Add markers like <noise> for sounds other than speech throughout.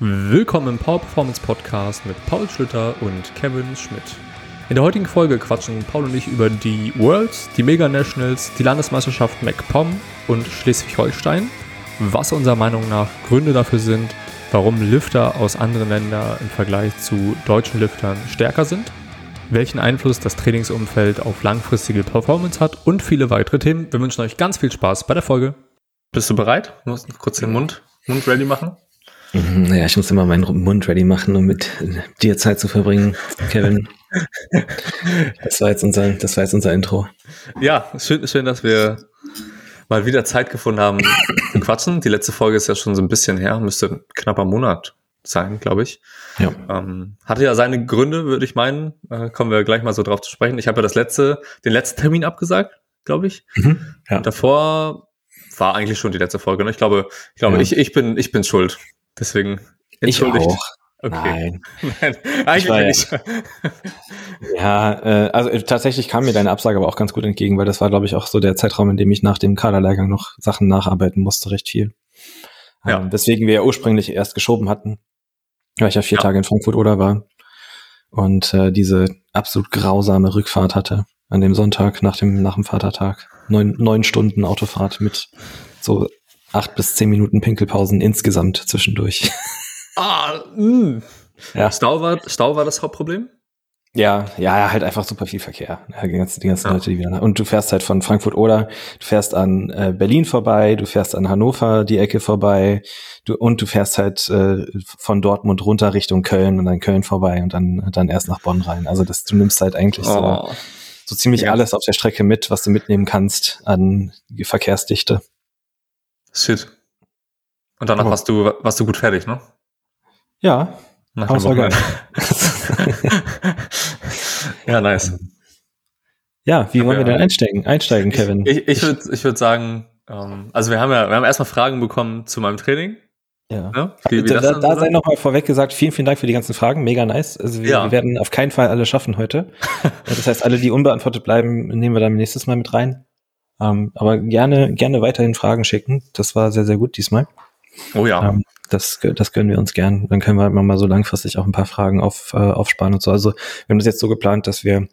Willkommen im Power Performance Podcast mit Paul Schlüter und Kevin Schmidt. In der heutigen Folge quatschen Paul und ich über die Worlds, die Mega Nationals, die Landesmeisterschaft MacPom und Schleswig-Holstein, was unserer Meinung nach Gründe dafür sind, warum Lifter aus anderen Ländern im Vergleich zu deutschen Liftern stärker sind, welchen Einfluss das Trainingsumfeld auf langfristige Performance hat und viele weitere Themen. Wir wünschen euch ganz viel Spaß bei der Folge. Bist du bereit? Du musst kurz den Mund, Mund ready machen. Naja, ich muss immer meinen Mund ready machen, um mit dir Zeit zu verbringen, Kevin. das war jetzt unser, das war jetzt unser Intro. Ja, schön, schön, dass wir mal wieder Zeit gefunden haben zu quatschen. Die letzte Folge ist ja schon so ein bisschen her, müsste ein knapper Monat sein, glaube ich. Ja. Ähm, hatte ja seine Gründe, würde ich meinen. Äh, kommen wir gleich mal so drauf zu sprechen. Ich habe ja das letzte, den letzten Termin abgesagt, glaube ich. Mhm, ja. Und davor war eigentlich schon die letzte Folge. Ne? Ich glaube, ich glaube, ja. ich, ich bin, ich bin schuld. Deswegen entschuldigt. Ich auch. Okay. Nein. <laughs> Nein, eigentlich nicht. <laughs> ja, äh, also äh, tatsächlich kam mir deine Absage aber auch ganz gut entgegen, weil das war, glaube ich, auch so der Zeitraum, in dem ich nach dem Kaderlehrgang noch Sachen nacharbeiten musste, recht viel. Ja. Ähm, weswegen wir ja ursprünglich erst geschoben hatten, weil ich ja vier ja. Tage in Frankfurt oder war und äh, diese absolut grausame Rückfahrt hatte an dem Sonntag nach dem nach dem Vatertag. Neun, neun Stunden Autofahrt mit so acht bis zehn Minuten Pinkelpausen insgesamt zwischendurch. Ah, mh. ja. Stau war, Stau war das Hauptproblem? Ja, ja, halt einfach super viel Verkehr. Die ganzen, die ganzen ja. Leute, die wieder. Und du fährst halt von Frankfurt oder du fährst an äh, Berlin vorbei, du fährst an Hannover die Ecke vorbei, du und du fährst halt äh, von Dortmund runter Richtung Köln und dann Köln vorbei und dann dann erst nach Bonn rein. Also das, du nimmst halt eigentlich oh. so, so ziemlich ja. alles auf der Strecke mit, was du mitnehmen kannst an Verkehrsdichte. Shit. Und danach oh. warst du warst du gut fertig, ne? Ja. Nach war geil. <laughs> ja, nice. Ja, wie wollen wir denn einsteigen, einsteigen, Kevin? Ich, ich, ich würde ich würd sagen, ähm, also wir haben ja, wir haben erstmal Fragen bekommen zu meinem Training. Ja. ja wie, wie da, da, da sei nochmal vorweg gesagt, vielen, vielen Dank für die ganzen Fragen. Mega nice. Also wir, ja. wir werden auf keinen Fall alle schaffen heute. <laughs> das heißt, alle, die unbeantwortet bleiben, nehmen wir dann nächstes Mal mit rein. Ähm, aber gerne, gerne weiterhin Fragen schicken. Das war sehr, sehr gut diesmal. Oh ja. Ähm, das, das gönnen wir uns gern. Dann können wir halt mal so langfristig auch ein paar Fragen auf, äh, aufsparen und so. Also wir haben das jetzt so geplant, dass wir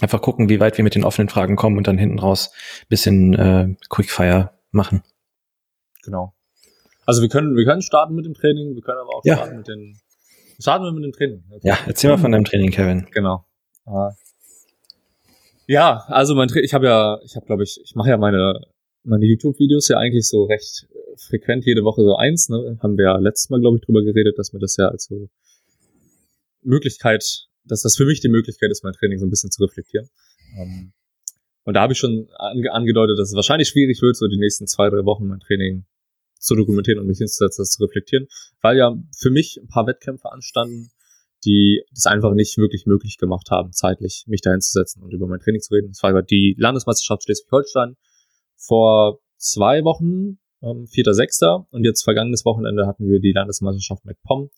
einfach gucken, wie weit wir mit den offenen Fragen kommen und dann hinten raus bisschen äh, Quickfire machen. Genau. Also wir können, wir können starten mit dem Training, wir können aber auch ja. starten mit den. Starten wir mit dem Training. Okay. Ja, erzähl mal von deinem Training, Kevin. Genau. Ja, also mein ich habe ja, ich habe glaube ich, ich mache ja meine meine YouTube-Videos ja eigentlich so recht frequent jede Woche so eins, ne? Haben wir ja letztes Mal, glaube ich, drüber geredet, dass mir das ja als so Möglichkeit, dass das für mich die Möglichkeit ist, mein Training so ein bisschen zu reflektieren. Ähm, und da habe ich schon ange angedeutet, dass es wahrscheinlich schwierig wird, so die nächsten zwei, drei Wochen mein Training zu dokumentieren und mich hinzusetzen, das zu reflektieren, weil ja für mich ein paar Wettkämpfe anstanden, die das einfach nicht wirklich möglich gemacht haben, zeitlich mich da hinzusetzen und über mein Training zu reden. Das war die Landesmeisterschaft Schleswig-Holstein vor zwei Wochen, ähm, 4.6. Und jetzt vergangenes Wochenende hatten wir die Landesmeisterschaft MacPom,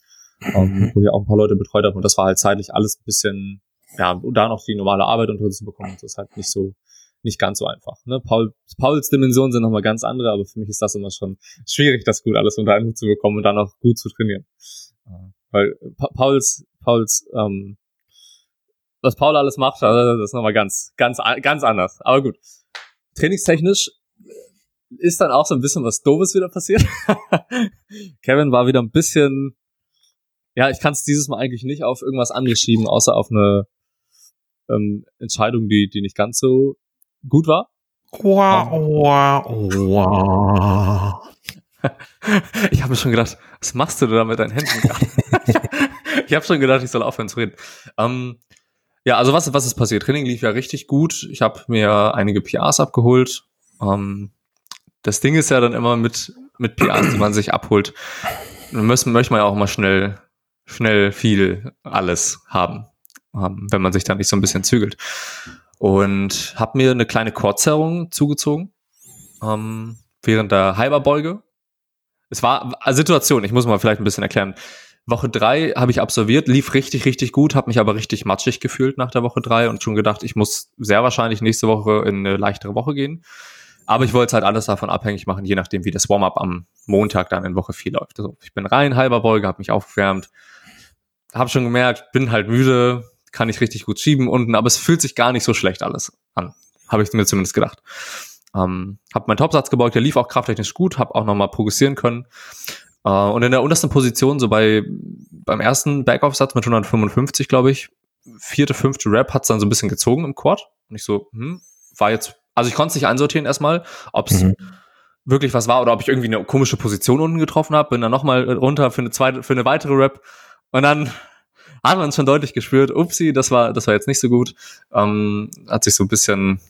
ähm, mhm. wo ich auch ein paar Leute betreut habe. Und das war halt zeitlich alles ein bisschen, ja, und da noch die normale Arbeit unter uns zu bekommen, das ist halt nicht so, nicht ganz so einfach. Ne? Paul, Pauls Dimensionen sind nochmal ganz andere, aber für mich ist das immer schon schwierig, das gut alles unter einen Hut zu bekommen und dann auch gut zu trainieren. Äh, weil pa Pauls, Pauls, ähm, was Paul alles macht, also das ist nochmal ganz, ganz, ganz anders. Aber gut. Trainingstechnisch ist dann auch so ein bisschen was Doofes wieder passiert. <laughs> Kevin war wieder ein bisschen, ja, ich kann es dieses Mal eigentlich nicht auf irgendwas angeschieben, außer auf eine ähm, Entscheidung, die, die nicht ganz so gut war. Wow, wow, <laughs> wow. Ich habe mir schon gedacht, was machst du da mit deinen Händen? <laughs> ich habe schon gedacht, ich soll aufhören zu reden. Ähm, ja, also was, was ist passiert? Training lief ja richtig gut. Ich habe mir einige PRs abgeholt. Ähm, das Ding ist ja dann immer mit, mit PRs, die man sich abholt, müssen, möchte man ja auch immer schnell, schnell viel alles haben, ähm, wenn man sich da nicht so ein bisschen zügelt. Und habe mir eine kleine Kurzerrung zugezogen ähm, während der Hyperbeuge. Es war eine Situation, ich muss mal vielleicht ein bisschen erklären. Woche drei habe ich absolviert, lief richtig, richtig gut, habe mich aber richtig matschig gefühlt nach der Woche drei und schon gedacht, ich muss sehr wahrscheinlich nächste Woche in eine leichtere Woche gehen. Aber ich wollte es halt alles davon abhängig machen, je nachdem, wie das Warm-up am Montag dann in Woche 4 läuft. Also ich bin rein, halber Beuge, habe mich aufgewärmt, habe schon gemerkt, bin halt müde, kann ich richtig gut schieben unten, aber es fühlt sich gar nicht so schlecht alles an. Habe ich mir zumindest gedacht. Ähm, habe meinen Topsatz gebeugt, der lief auch krafttechnisch gut, habe auch nochmal progressieren können. Äh, und in der untersten Position, so bei beim ersten Backoff-Satz mit 155, glaube ich, vierte, fünfte Rap hat es dann so ein bisschen gezogen im Quad. Und ich so, hm, war jetzt, also ich konnte es nicht einsortieren erstmal, ob es mhm. wirklich was war oder ob ich irgendwie eine komische Position unten getroffen habe. Bin dann nochmal runter für eine zweite, für eine weitere Rap. Und dann hat man schon deutlich gespürt, upsi, das war, das war jetzt nicht so gut. Ähm, hat sich so ein bisschen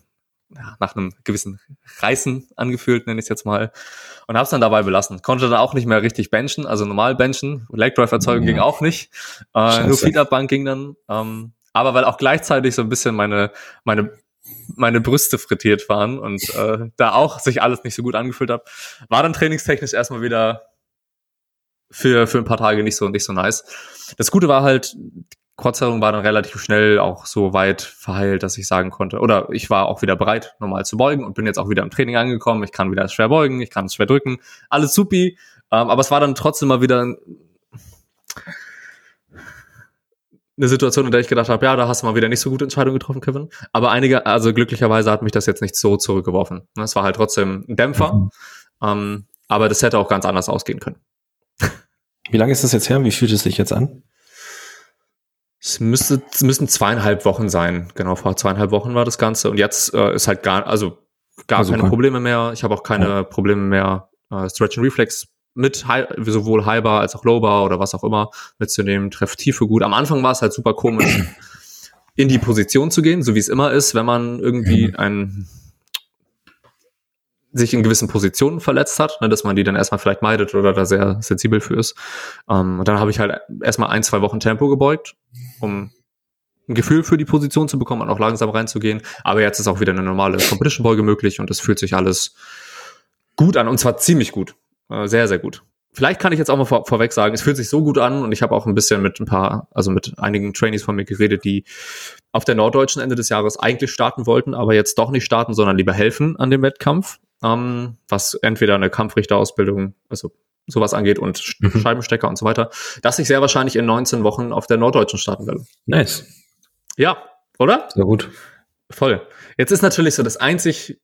ja, nach einem gewissen Reißen angefühlt, nenne ich es jetzt mal. Und habe es dann dabei belassen. Konnte dann auch nicht mehr richtig benchen, also normal benchen. Leg Drive erzeugen ja. ging auch nicht. Äh, nur Feed-Up Bank ging dann. Ähm, aber weil auch gleichzeitig so ein bisschen meine, meine, meine Brüste frittiert waren und äh, da auch sich alles nicht so gut angefühlt hat, war dann trainingstechnisch erstmal wieder für, für ein paar Tage nicht so, nicht so nice. Das Gute war halt, Kurzerung war dann relativ schnell auch so weit verheilt, dass ich sagen konnte, oder ich war auch wieder bereit, normal zu beugen und bin jetzt auch wieder im Training angekommen. Ich kann wieder schwer beugen, ich kann es schwer drücken, alles supi. Ähm, aber es war dann trotzdem mal wieder eine Situation, in der ich gedacht habe, ja, da hast du mal wieder nicht so gute Entscheidungen getroffen, Kevin. Aber einige, also glücklicherweise hat mich das jetzt nicht so zurückgeworfen. Es war halt trotzdem ein Dämpfer. Mhm. Ähm, aber das hätte auch ganz anders ausgehen können. Wie lange ist das jetzt her? Wie fühlt es sich jetzt an? Es müsste, es müssen zweieinhalb Wochen sein. Genau, vor zweieinhalb Wochen war das Ganze. Und jetzt äh, ist halt gar, also gar also keine kann. Probleme mehr. Ich habe auch keine ja. Probleme mehr, äh, Stretch and Reflex mit high, sowohl Highbar als auch Lowbar oder was auch immer mitzunehmen. Treff Tiefe gut. Am Anfang war es halt super komisch, <clears throat> in die Position zu gehen, so wie es immer ist, wenn man irgendwie mhm. ein sich in gewissen Positionen verletzt hat, ne, dass man die dann erstmal vielleicht meidet oder da sehr sensibel für ist. Ähm, und dann habe ich halt erstmal ein, zwei Wochen Tempo gebeugt, um ein Gefühl für die Position zu bekommen und auch langsam reinzugehen. Aber jetzt ist auch wieder eine normale Competition-Beuge möglich und es fühlt sich alles gut an und zwar ziemlich gut. Äh, sehr, sehr gut. Vielleicht kann ich jetzt auch mal vor, vorweg sagen, es fühlt sich so gut an und ich habe auch ein bisschen mit ein paar, also mit einigen Trainees von mir geredet, die auf der norddeutschen Ende des Jahres eigentlich starten wollten, aber jetzt doch nicht starten, sondern lieber helfen an dem Wettkampf ähm, was entweder eine Kampfrichterausbildung, also sowas angeht und mhm. Scheibenstecker und so weiter, dass ich sehr wahrscheinlich in 19 Wochen auf der Norddeutschen starten werde. Nice. Ja, oder? Sehr gut. Voll. Jetzt ist natürlich so das einzig,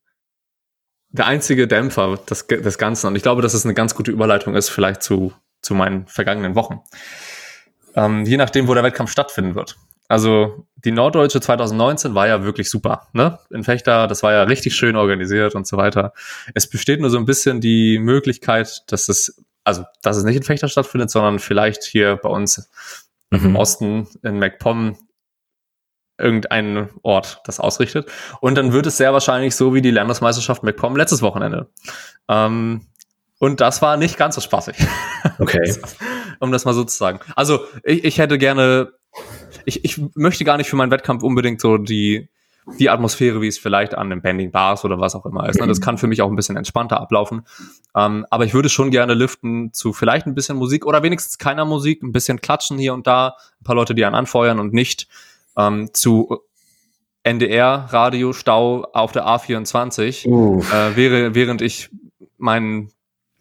der einzige Dämpfer des, des Ganzen, und ich glaube, dass es eine ganz gute Überleitung ist, vielleicht zu, zu meinen vergangenen Wochen. Ähm, je nachdem, wo der Wettkampf stattfinden wird. Also die Norddeutsche 2019 war ja wirklich super, ne? In Fechter, das war ja richtig schön organisiert und so weiter. Es besteht nur so ein bisschen die Möglichkeit, dass es, also dass es nicht in Fechter stattfindet, sondern vielleicht hier bei uns mhm. im Osten in MacPom irgendein Ort das ausrichtet. Und dann wird es sehr wahrscheinlich so wie die Landesmeisterschaft MacPom letztes Wochenende. Ähm, und das war nicht ganz so spaßig. Okay. <laughs> um das mal so zu sagen. Also ich, ich hätte gerne ich, ich möchte gar nicht für meinen Wettkampf unbedingt so die, die Atmosphäre, wie es vielleicht an den Bending Bars oder was auch immer ist. Ne? Das kann für mich auch ein bisschen entspannter ablaufen. Ähm, aber ich würde schon gerne liften zu vielleicht ein bisschen Musik oder wenigstens keiner Musik, ein bisschen klatschen hier und da, ein paar Leute, die einen anfeuern und nicht ähm, zu NDR, Radio, Stau auf der A24, äh, wäre, während ich meinen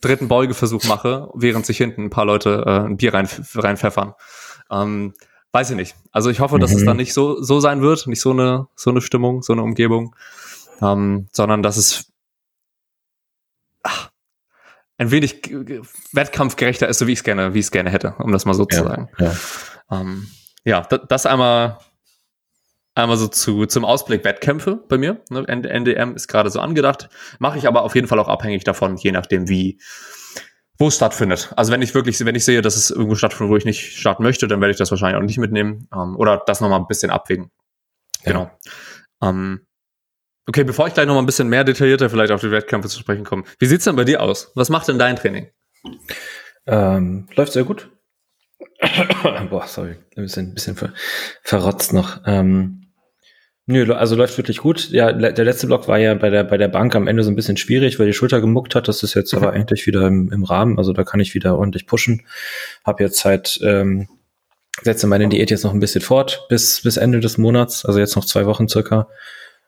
dritten Beugeversuch mache, während sich hinten ein paar Leute äh, ein Bier rein, reinpfeffern. Ähm, weiß ich nicht. Also ich hoffe, dass mhm. es dann nicht so, so sein wird, nicht so eine, so eine Stimmung, so eine Umgebung, ähm, sondern dass es ach, ein wenig wettkampfgerechter ist, so wie ich es gerne, wie ich es gerne hätte, um das mal so ja, zu sagen. Ja, ähm, ja das einmal, einmal so zu, zum Ausblick Wettkämpfe bei mir. Ne? NDM ist gerade so angedacht, mache ich aber auf jeden Fall auch abhängig davon, je nachdem wie, wo es stattfindet. Also wenn ich wirklich, wenn ich sehe, dass es irgendwo stattfindet, wo ich nicht starten möchte, dann werde ich das wahrscheinlich auch nicht mitnehmen ähm, oder das nochmal ein bisschen abwägen. Genau. Ja. Ähm, okay, bevor ich gleich nochmal ein bisschen mehr detaillierter vielleicht auf die Wettkämpfe zu sprechen komme, wie sieht's denn bei dir aus? Was macht denn dein Training? Ähm, läuft sehr gut. <coughs> Boah, sorry, ein bisschen, ein bisschen ver verrotzt noch. Ähm, Nö, also läuft wirklich gut. Ja, der letzte Block war ja bei der, bei der Bank am Ende so ein bisschen schwierig, weil die Schulter gemuckt hat. Das ist jetzt aber eigentlich wieder im, im Rahmen. Also da kann ich wieder ordentlich pushen. Hab jetzt halt, ähm, setze meine Diät jetzt noch ein bisschen fort bis, bis Ende des Monats. Also jetzt noch zwei Wochen circa.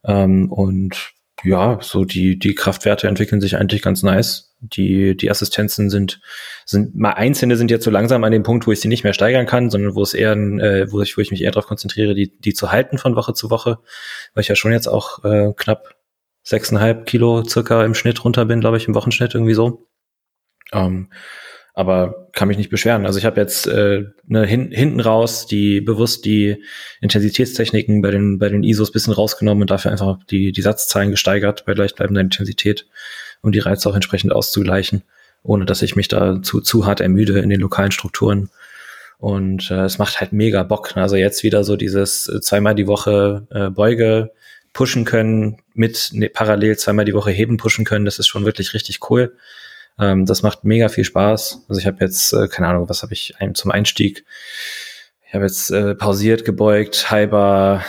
Ähm, und ja, so die, die Kraftwerte entwickeln sich eigentlich ganz nice. Die, die Assistenzen sind, sind, mal einzelne sind jetzt so langsam an dem Punkt, wo ich sie nicht mehr steigern kann, sondern wo es eher, äh, wo ich, wo ich mich eher darauf konzentriere, die, die zu halten von Woche zu Woche, weil ich ja schon jetzt auch äh, knapp sechseinhalb Kilo circa im Schnitt runter bin, glaube ich, im Wochenschnitt irgendwie so. Ähm, aber kann mich nicht beschweren. Also ich habe jetzt äh, ne, hin, hinten raus die bewusst die Intensitätstechniken bei den bei den ISOs bisschen rausgenommen und dafür einfach die die Satzzahlen gesteigert bei gleichbleibender Intensität, um die Reize auch entsprechend auszugleichen, ohne dass ich mich da zu zu hart ermüde in den lokalen Strukturen. Und äh, es macht halt mega Bock. Also jetzt wieder so dieses äh, zweimal die Woche äh, Beuge pushen können, mit ne, parallel zweimal die Woche heben pushen können. Das ist schon wirklich richtig cool. Ähm, das macht mega viel Spaß. Also ich habe jetzt, äh, keine Ahnung, was habe ich ein, zum Einstieg? Ich habe jetzt äh, pausiert, gebeugt, halber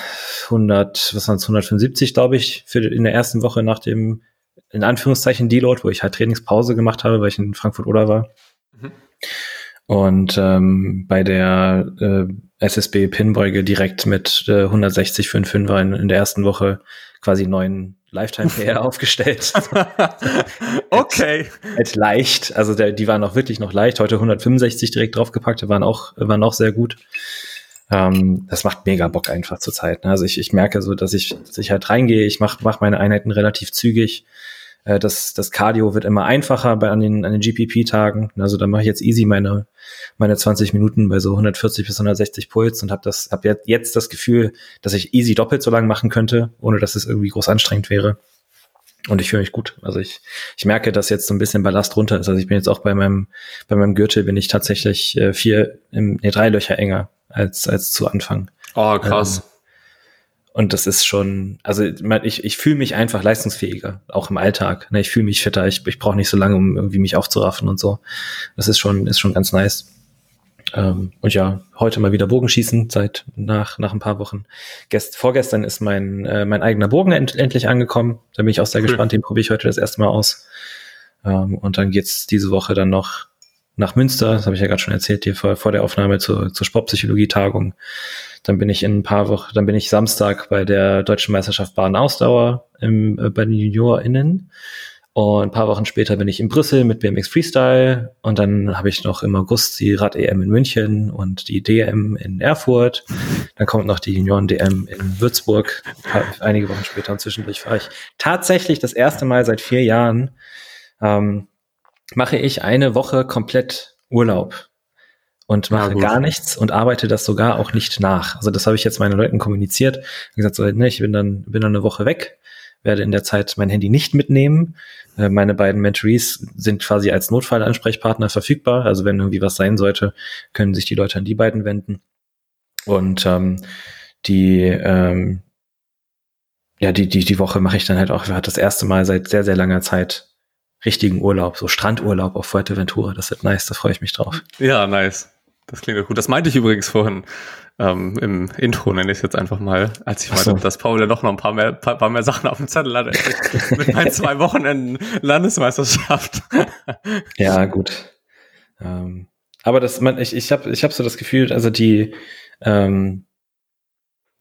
100, was waren es, 175, glaube ich, für in der ersten Woche nach dem, in Anführungszeichen, Deload, wo ich halt Trainingspause gemacht habe, weil ich in Frankfurt oder war. Mhm. Und ähm, bei der äh, SSB Pinbeuge direkt mit äh, 160 für einen Fünfer in, in der ersten Woche quasi neuen Lifetime PR <laughs> aufgestellt. <laughs> okay. Halt leicht. Also der, die waren auch wirklich noch leicht. Heute 165 direkt draufgepackt, waren auch, waren auch sehr gut. Ähm, das macht mega Bock einfach zur Zeit. Ne? Also ich, ich merke so, dass ich, dass ich halt reingehe, ich mache mach meine Einheiten relativ zügig. Äh, das, das Cardio wird immer einfacher bei, an den, an den GPP-Tagen. Also da mache ich jetzt easy meine, meine 20 Minuten bei so 140 bis 160 Puls und habe das, hab jetzt das Gefühl, dass ich easy doppelt so lang machen könnte, ohne dass es irgendwie groß anstrengend wäre. Und ich fühle mich gut. Also ich, ich merke, dass jetzt so ein bisschen Ballast runter ist. Also ich bin jetzt auch bei meinem, bei meinem Gürtel bin ich tatsächlich äh, vier, im, nee, drei Löcher enger als, als zu Anfang. Oh, krass. Ähm, und das ist schon, also ich, ich fühle mich einfach leistungsfähiger, auch im Alltag. Ne? Ich fühle mich fitter, ich, ich brauche nicht so lange, um irgendwie mich aufzuraffen und so. Das ist schon, ist schon ganz nice. Ähm, und ja, heute mal wieder Bogenschießen seit nach, nach ein paar Wochen. Gest, vorgestern ist mein, äh, mein eigener Bogen end, endlich angekommen. Da bin ich auch sehr cool. gespannt, den probiere ich heute das erste Mal aus. Ähm, und dann geht's diese Woche dann noch nach Münster, das habe ich ja gerade schon erzählt, hier vor, vor der Aufnahme zur, zur Sportpsychologie-Tagung. Dann bin ich in ein paar Wochen, dann bin ich Samstag bei der Deutschen Meisterschaft Bahn-Ausdauer im, äh, bei den JuniorInnen. Und ein paar Wochen später bin ich in Brüssel mit BMX Freestyle. Und dann habe ich noch im August die Rad-EM in München und die DM in Erfurt. Dann kommt noch die Junioren-DM in Würzburg. Einige Wochen später und zwischendurch fahre ich tatsächlich das erste Mal seit vier Jahren ähm, mache ich eine Woche komplett Urlaub und mache gar nichts und arbeite das sogar auch nicht nach. Also das habe ich jetzt meinen Leuten kommuniziert. Ich gesagt, so, ne, ich bin dann, bin dann eine Woche weg, werde in der Zeit mein Handy nicht mitnehmen. Äh, meine beiden Mentorees sind quasi als Notfallansprechpartner verfügbar. Also wenn irgendwie was sein sollte, können sich die Leute an die beiden wenden. Und ähm, die, ähm, ja, die, die, die Woche mache ich dann halt auch, hat das erste Mal seit sehr, sehr langer Zeit richtigen Urlaub, so Strandurlaub auf Fuerteventura. Das wird nice, da freue ich mich drauf. Ja, nice. Das klingt doch gut. Das meinte ich übrigens vorhin ähm, im Intro, nenne ich es jetzt einfach mal, als ich meinte, so. dass Paul ja doch noch ein paar mehr, paar, paar mehr Sachen auf dem Zettel hat mit meinen <laughs> zwei Wochenenden Landesmeisterschaft. ja, gut. Ähm, aber das, man, ich, ich habe ich hab so das Gefühl, also die, ähm,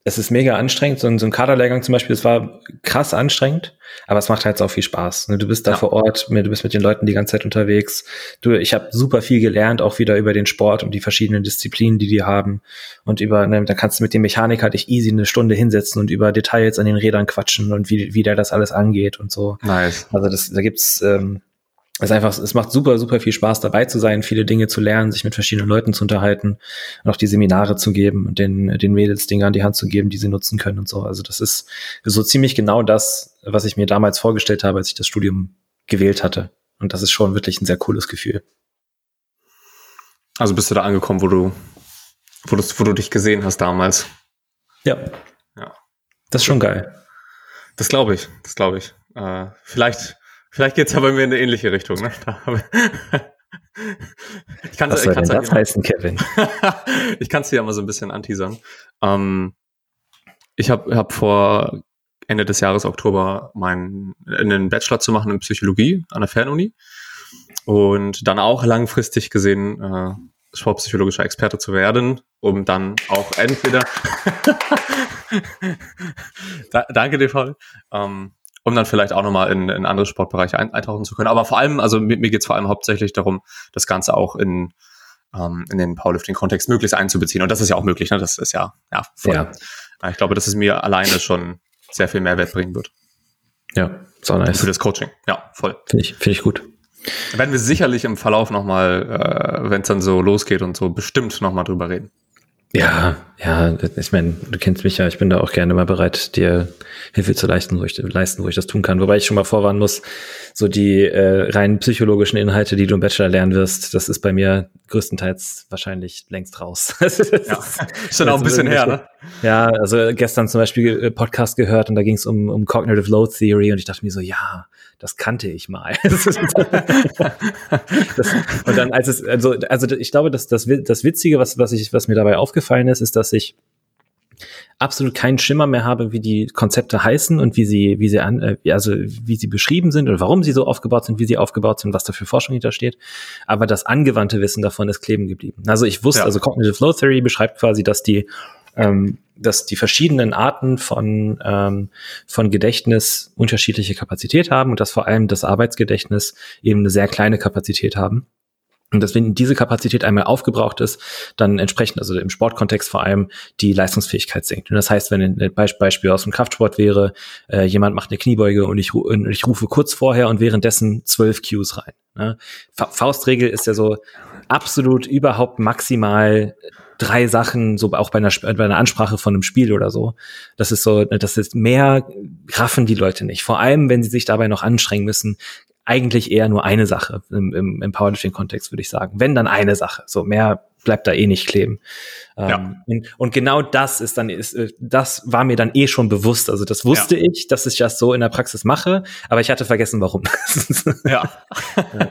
es ist mega anstrengend. So ein, so ein Kaderlehrgang zum Beispiel, es war krass anstrengend, aber es macht halt auch viel Spaß. Ne? Du bist da ja. vor Ort, du bist mit den Leuten die ganze Zeit unterwegs. Du, ich habe super viel gelernt, auch wieder über den Sport und die verschiedenen Disziplinen, die die haben. Und über, ne, da kannst du mit dem Mechaniker dich easy eine Stunde hinsetzen und über Details an den Rädern quatschen und wie, wie der das alles angeht und so. Nice. Also das, da gibt's ähm, es einfach, es macht super, super viel Spaß dabei zu sein, viele Dinge zu lernen, sich mit verschiedenen Leuten zu unterhalten und auch die Seminare zu geben und den, den Mädels Dinge an die Hand zu geben, die sie nutzen können und so. Also das ist so ziemlich genau das, was ich mir damals vorgestellt habe, als ich das Studium gewählt hatte. Und das ist schon wirklich ein sehr cooles Gefühl. Also bist du da angekommen, wo du, wo du, wo du dich gesehen hast damals? Ja. Ja. Das ist schon geil. Das glaube ich, das glaube ich. Äh, vielleicht Vielleicht geht's ja bei mir in eine ähnliche Richtung. Ne? <laughs> ich kann Was soll denn das heißen, Kevin? <laughs> ich kann es dir ja mal so ein bisschen anteasern. Ähm, ich habe hab vor Ende des Jahres Oktober meinen einen Bachelor zu machen in Psychologie an der Fernuni und dann auch langfristig gesehen äh, sportpsychologischer Experte zu werden, um dann auch entweder <laughs> da, danke dir Paul, ähm, um dann vielleicht auch nochmal in, in andere Sportbereiche ein, eintauchen zu können. Aber vor allem, also mir, mir geht es vor allem hauptsächlich darum, das Ganze auch in, ähm, in den Powerlifting-Kontext möglichst einzubeziehen. Und das ist ja auch möglich, ne? Das ist ja, ja, voll. Ja. Ich glaube, dass es mir alleine schon sehr viel Mehrwert bringen wird. Ja, so nice. Für das Coaching. Ja, voll. Finde ich, finde ich gut. Da werden wir sicherlich im Verlauf nochmal, äh, wenn es dann so losgeht und so, bestimmt nochmal drüber reden. Ja, ja, ich meine, du kennst mich ja, ich bin da auch gerne mal bereit, dir Hilfe zu leisten, wo ich, leisten, wo ich das tun kann. Wobei ich schon mal vorwarnen muss, so die äh, rein psychologischen Inhalte, die du im Bachelor lernen wirst, das ist bei mir größtenteils wahrscheinlich längst raus. <laughs> ja, ist schon auch ein bisschen her, ne? Ja, also gestern zum Beispiel äh, Podcast gehört und da ging es um, um Cognitive Load Theory und ich dachte mir so, ja, das kannte ich mal. <laughs> das, und dann, als es, also, also ich glaube, dass das, das Witzige, was, was ich, was mir dabei aufgefallen ist, ist, dass ich absolut keinen Schimmer mehr habe, wie die Konzepte heißen und wie sie, wie sie an, äh, also wie sie beschrieben sind und warum sie so aufgebaut sind, wie sie aufgebaut sind, was da für Forschung hintersteht. Aber das angewandte Wissen davon ist kleben geblieben. Also ich wusste, ja. also Cognitive Flow Theory beschreibt quasi, dass die ähm, dass die verschiedenen Arten von, ähm, von Gedächtnis unterschiedliche Kapazität haben und dass vor allem das Arbeitsgedächtnis eben eine sehr kleine Kapazität haben. Und dass wenn diese Kapazität einmal aufgebraucht ist, dann entsprechend, also im Sportkontext vor allem, die Leistungsfähigkeit sinkt. Und das heißt, wenn ein Beispiel aus dem Kraftsport wäre, äh, jemand macht eine Kniebeuge und ich, und ich rufe kurz vorher und währenddessen zwölf Cues rein. Ne? Faustregel ist ja so absolut überhaupt maximal drei Sachen, so auch bei einer, bei einer Ansprache von einem Spiel oder so. Das ist so, das ist mehr raffen die Leute nicht. Vor allem, wenn sie sich dabei noch anstrengen müssen, eigentlich eher nur eine Sache im, im, im Powerlifting-Kontext, würde ich sagen. Wenn dann eine Sache. So mehr bleibt da eh nicht kleben. Ja. Ähm, und, und, genau das ist dann, ist, äh, das war mir dann eh schon bewusst. Also das wusste ja. ich, dass ich das so in der Praxis mache, aber ich hatte vergessen, warum. <laughs> ja. ja.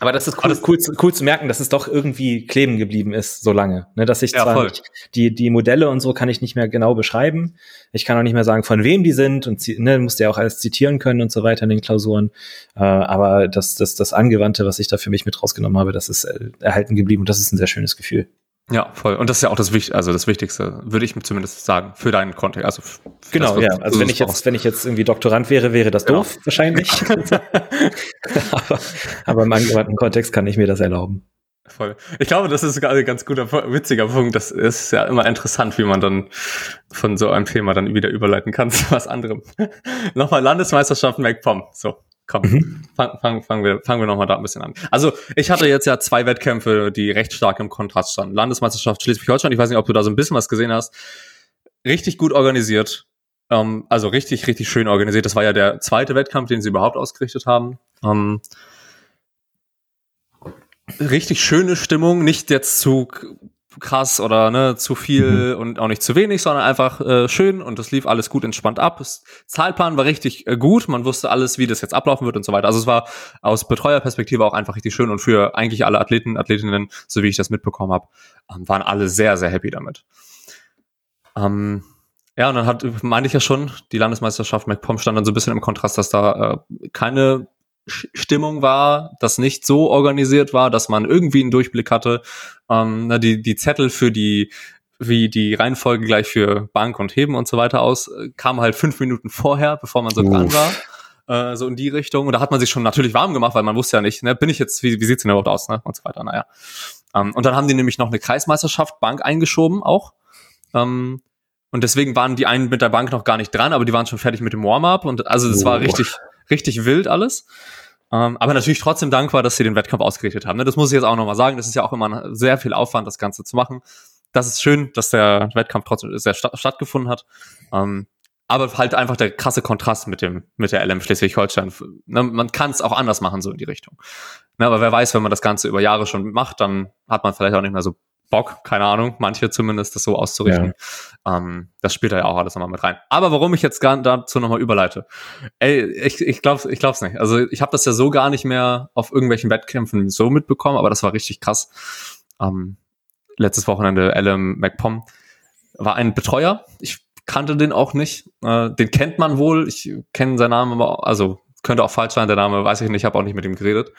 Aber das ist cool, das cool, cool, zu merken, dass es doch irgendwie kleben geblieben ist, so lange. Ne, dass ich zwar nicht, die, die Modelle und so kann ich nicht mehr genau beschreiben. Ich kann auch nicht mehr sagen, von wem die sind und ne, musste ja auch alles zitieren können und so weiter in den Klausuren. Äh, aber das, das, das Angewandte, was ich da für mich mit rausgenommen habe, das ist äh, erhalten geblieben und das ist ein sehr schönes Gefühl. Ja, voll. Und das ist ja auch das Wichtigste, also das Wichtigste, würde ich zumindest sagen, für deinen Kontext. Also genau, das, ja. Also wenn ich jetzt, wenn ich jetzt irgendwie Doktorand wäre, wäre das genau. doof, wahrscheinlich. <laughs> <laughs> aber, aber im angewandten Kontext kann ich mir das erlauben. Voll. Ich glaube, das ist ein ganz guter, witziger Punkt. Das ist ja immer interessant, wie man dann von so einem Thema dann wieder überleiten kann <laughs> zu was anderem. Nochmal Landesmeisterschaft MacPom. So. Komm, mhm. fangen fang, fang wir, fangen wir nochmal da ein bisschen an. Also, ich hatte jetzt ja zwei Wettkämpfe, die recht stark im Kontrast standen. Landesmeisterschaft Schleswig-Holstein, ich weiß nicht, ob du da so ein bisschen was gesehen hast. Richtig gut organisiert. Ähm, also richtig, richtig schön organisiert. Das war ja der zweite Wettkampf, den sie überhaupt ausgerichtet haben. Ähm, richtig schöne Stimmung, nicht jetzt zu krass oder ne, zu viel mhm. und auch nicht zu wenig, sondern einfach äh, schön und das lief alles gut entspannt ab. Das Zahlplan war richtig äh, gut, man wusste alles, wie das jetzt ablaufen wird und so weiter. Also es war aus Betreuerperspektive auch einfach richtig schön und für eigentlich alle Athleten, Athletinnen, so wie ich das mitbekommen habe, ähm, waren alle sehr, sehr happy damit. Ähm, ja, und dann hat, meinte ich ja schon, die Landesmeisterschaft MacPom stand dann so ein bisschen im Kontrast, dass da äh, keine Stimmung war, das nicht so organisiert war, dass man irgendwie einen Durchblick hatte. Ähm, na, die, die Zettel für die, wie die Reihenfolge gleich für Bank und Heben und so weiter aus, äh, kam halt fünf Minuten vorher, bevor man so dran war. Äh, so in die Richtung. Und da hat man sich schon natürlich warm gemacht, weil man wusste ja nicht, ne, bin ich jetzt, wie, wie sieht's denn überhaupt aus, ne? Und so weiter, naja. Ähm, und dann haben die nämlich noch eine Kreismeisterschaft Bank eingeschoben auch. Ähm, und deswegen waren die einen mit der Bank noch gar nicht dran, aber die waren schon fertig mit dem Warm-up. Und also das oh. war richtig, richtig wild alles. Ähm, aber natürlich trotzdem dankbar, dass sie den Wettkampf ausgerichtet haben. Ne? Das muss ich jetzt auch nochmal sagen. Das ist ja auch immer sehr viel Aufwand, das Ganze zu machen. Das ist schön, dass der Wettkampf trotzdem sehr statt, stattgefunden hat. Ähm, aber halt einfach der krasse Kontrast mit dem mit der LM Schleswig-Holstein. Ne, man kann es auch anders machen so in die Richtung. Ne, aber wer weiß, wenn man das Ganze über Jahre schon macht, dann hat man vielleicht auch nicht mehr so Bock, keine Ahnung, manche zumindest, das so auszurichten. Ja. Ähm, das spielt da ja auch alles nochmal mit rein. Aber warum ich jetzt gar dazu nochmal überleite, ey, ich, ich glaub's, ich glaub's nicht. Also ich habe das ja so gar nicht mehr auf irgendwelchen Wettkämpfen so mitbekommen, aber das war richtig krass. Ähm, letztes Wochenende LM MacPom war ein Betreuer. Ich kannte den auch nicht. Äh, den kennt man wohl. Ich kenne seinen Namen, aber also könnte auch falsch sein. Der Name weiß ich nicht. Ich habe auch nicht mit ihm geredet.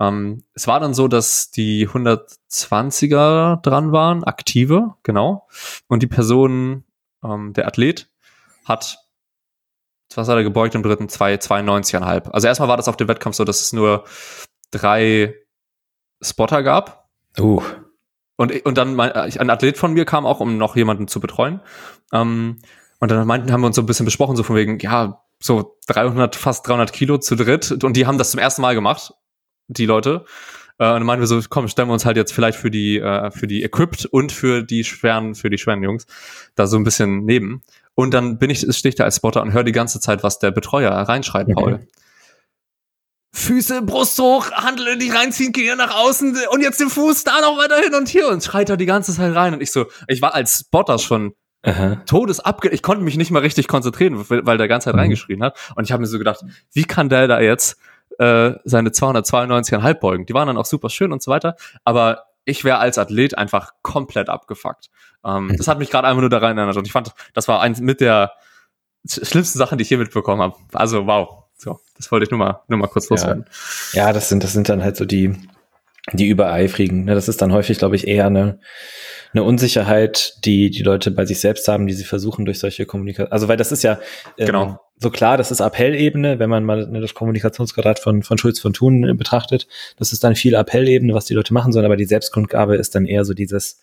Ähm, es war dann so, dass die 120er dran waren, aktive, genau. Und die Person, ähm, der Athlet, hat was hat er gebeugt im dritten? 2,92,5. Also erstmal war das auf dem Wettkampf so, dass es nur drei Spotter gab. Uh. Und, und dann mein, ein Athlet von mir kam auch, um noch jemanden zu betreuen. Ähm, und dann meinten, haben wir uns so ein bisschen besprochen, so von wegen, ja, so 300, fast 300 Kilo zu dritt. Und die haben das zum ersten Mal gemacht, die Leute. Äh, und dann meinten wir so, komm, stellen wir uns halt jetzt vielleicht für die, äh, für die Equipped und für die schweren, für die schweren Jungs da so ein bisschen neben. Und dann bin ich, stehe ich da als Spotter und höre die ganze Zeit, was der Betreuer reinschreit, Paul. Okay. Füße, Brust hoch, Handel nicht reinziehen, Knie nach außen und jetzt den Fuß da noch weiter hin und hier und schreit er die ganze Zeit rein. Und ich so, ich war als Spotter schon Aha. todesabge... Ich konnte mich nicht mal richtig konzentrieren, weil der ganze Zeit mhm. reingeschrien hat. Und ich habe mir so gedacht, wie kann der da jetzt äh, seine 292,5 beugen? Die waren dann auch super schön und so weiter. Aber ich wäre als Athlet einfach komplett abgefuckt. Ähm, mhm. Das hat mich gerade einfach nur daran erinnert. Und ich fand, das war eins mit der schlimmsten Sachen, die ich hier mitbekommen habe. Also wow. So, das wollte ich nur mal, nur mal kurz loswerden. Ja, ja das sind, das sind dann halt so die, die Übereifrigen. Ne? Das ist dann häufig, glaube ich, eher eine, eine Unsicherheit, die die Leute bei sich selbst haben, die sie versuchen durch solche Kommunikation. Also weil das ist ja ähm, genau. So klar, das ist Appellebene, wenn man mal ne, das Kommunikationsgrad von von Schulz von Thun äh, betrachtet. Das ist dann viel Appellebene, was die Leute machen sollen, aber die Selbstkundgabe ist dann eher so dieses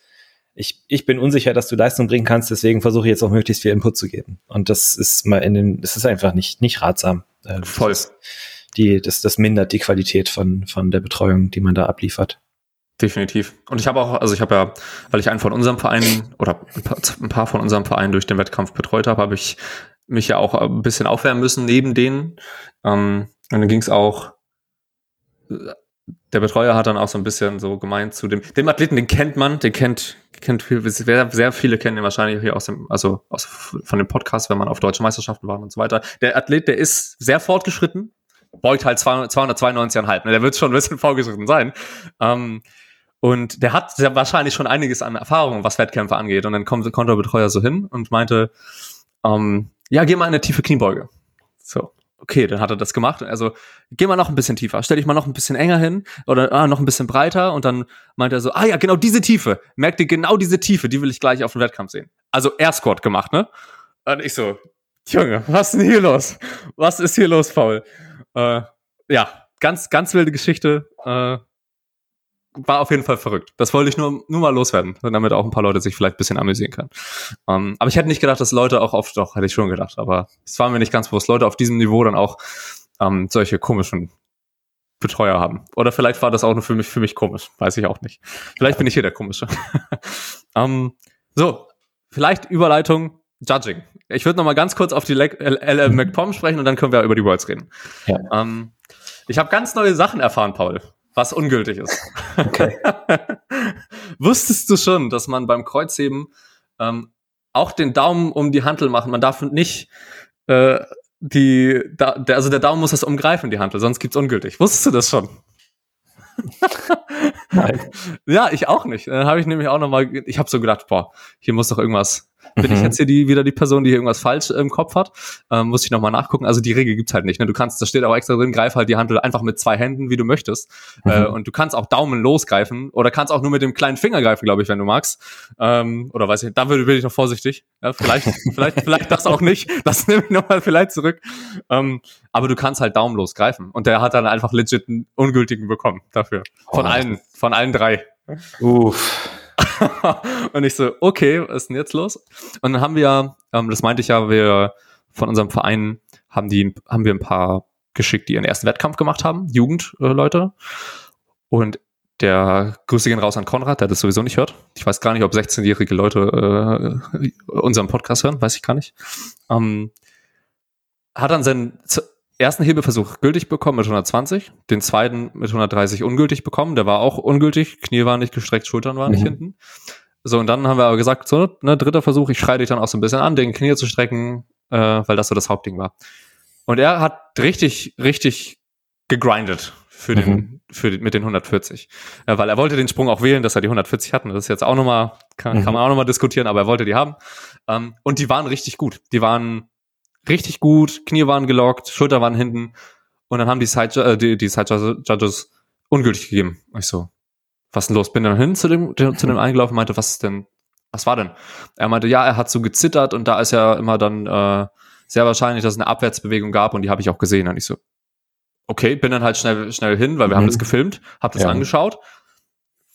ich, ich bin unsicher, dass du Leistung bringen kannst, deswegen versuche ich jetzt auch möglichst viel Input zu geben. Und das ist mal in den, das ist einfach nicht, nicht ratsam. Äh, Voll die, das, das mindert die Qualität von, von der Betreuung, die man da abliefert. Definitiv. Und ich habe auch, also ich habe ja, weil ich einen von unserem Verein oder ein paar von unserem Verein durch den Wettkampf betreut habe, habe ich mich ja auch ein bisschen aufwärmen müssen neben denen. Ähm, und dann ging es auch, der Betreuer hat dann auch so ein bisschen so gemeint zu dem, dem Athleten, den kennt man, den kennt, kennt sehr, sehr viele kennen den wahrscheinlich hier aus dem, also aus, von dem Podcast, wenn man auf deutsche Meisterschaften war und so weiter. Der Athlet, der ist sehr fortgeschritten, beugt halt 292,5. Ne? Der wird schon ein bisschen vorgeschritten sein. Ähm, und der hat sehr wahrscheinlich schon einiges an Erfahrung, was Wettkämpfe angeht. Und dann kommt, kommt der Betreuer so hin und meinte, ähm, ja, geh mal in eine tiefe Kniebeuge. So, okay, dann hat er das gemacht. Also, geh mal noch ein bisschen tiefer, stell dich mal noch ein bisschen enger hin oder ah, noch ein bisschen breiter. Und dann meinte er so, ah ja, genau diese Tiefe. Merkt ihr genau diese Tiefe, die will ich gleich auf dem Wettkampf sehen. Also Air Squat gemacht, ne? Und ich so, Junge, was ist denn hier los? Was ist hier los, Paul? Äh, ja, ganz, ganz wilde Geschichte. Äh, war auf jeden Fall verrückt. Das wollte ich nur, nur mal loswerden, damit auch ein paar Leute sich vielleicht ein bisschen amüsieren können. Ähm, aber ich hätte nicht gedacht, dass Leute auch auf, doch, hätte ich schon gedacht, aber es war mir nicht ganz bewusst, Leute auf diesem Niveau dann auch ähm, solche komischen Betreuer haben. Oder vielleicht war das auch nur für mich, für mich komisch, weiß ich auch nicht. Vielleicht bin ich hier der Komische. <laughs> ähm, so, vielleicht Überleitung Judging. Ich würde noch mal ganz kurz auf die LL. McPom sprechen und dann können wir über die Worlds reden. Ja. Ähm, ich habe ganz neue Sachen erfahren, Paul, was ungültig ist. Okay. <laughs> Wusstest du schon, dass man beim Kreuzheben ähm, auch den Daumen um die Hantel machen? Man darf nicht äh, die, da, der, also der Daumen muss das umgreifen, die Hantel, sonst gibt's ungültig. Wusstest du das schon? Nein. <laughs> Ja, ich auch nicht. Dann habe ich nämlich auch noch mal, ich habe so gedacht, boah, hier muss doch irgendwas bin mhm. ich jetzt hier die, wieder die Person, die hier irgendwas falsch im Kopf hat? Ähm, muss ich nochmal nachgucken. Also die Regel gibt's halt nicht. Ne? Du kannst, da steht auch extra drin, greif halt die Handel einfach mit zwei Händen, wie du möchtest. Mhm. Äh, und du kannst auch Daumen losgreifen oder kannst auch nur mit dem kleinen Finger greifen, glaube ich, wenn du magst. Ähm, oder weiß ich, da würde bin ich noch vorsichtig. Ja, vielleicht, <laughs> vielleicht, vielleicht das auch nicht. Das <laughs> nehme ich nochmal vielleicht zurück. Ähm, aber du kannst halt Daumen losgreifen. Und der hat dann einfach legit einen ungültigen bekommen dafür. Von oh. allen, von allen drei. Uff. <laughs> und ich so, okay, was ist denn jetzt los? Und dann haben wir, ähm, das meinte ich ja, wir von unserem Verein haben die, haben wir ein paar geschickt, die ihren ersten Wettkampf gemacht haben, Jugendleute. und der Grüße gehen raus an Konrad, der das sowieso nicht hört. Ich weiß gar nicht, ob 16-jährige Leute äh, unseren Podcast hören, weiß ich gar nicht. Ähm, hat dann seinen ersten Hebeversuch gültig bekommen mit 120, den zweiten mit 130 ungültig bekommen. Der war auch ungültig, Knie waren nicht gestreckt, Schultern waren mhm. nicht hinten. So, und dann haben wir aber gesagt, so, ne, dritter Versuch, ich schreie dich dann auch so ein bisschen an, den Knie zu strecken, äh, weil das so das Hauptding war. Und er hat richtig, richtig gegrindet für den, mhm. für den, mit den 140. Ja, weil er wollte den Sprung auch wählen, dass er die 140 hatten. Das ist jetzt auch nochmal, kann, mhm. kann man auch nochmal diskutieren, aber er wollte die haben. Ähm, und die waren richtig gut. Die waren richtig gut, Knie waren gelockt, Schulter waren hinten und dann haben die Side, äh, die, die Side Judges ungültig gegeben. Ich so, was denn los? Bin dann hin zu dem, zu dem eingelaufen, meinte, was ist denn, was war denn? Er meinte, ja, er hat so gezittert und da ist ja immer dann äh, sehr wahrscheinlich, dass es eine Abwärtsbewegung gab und die habe ich auch gesehen. Und ich so, okay, bin dann halt schnell, schnell hin, weil wir mhm. haben das gefilmt, habe das ja. angeschaut.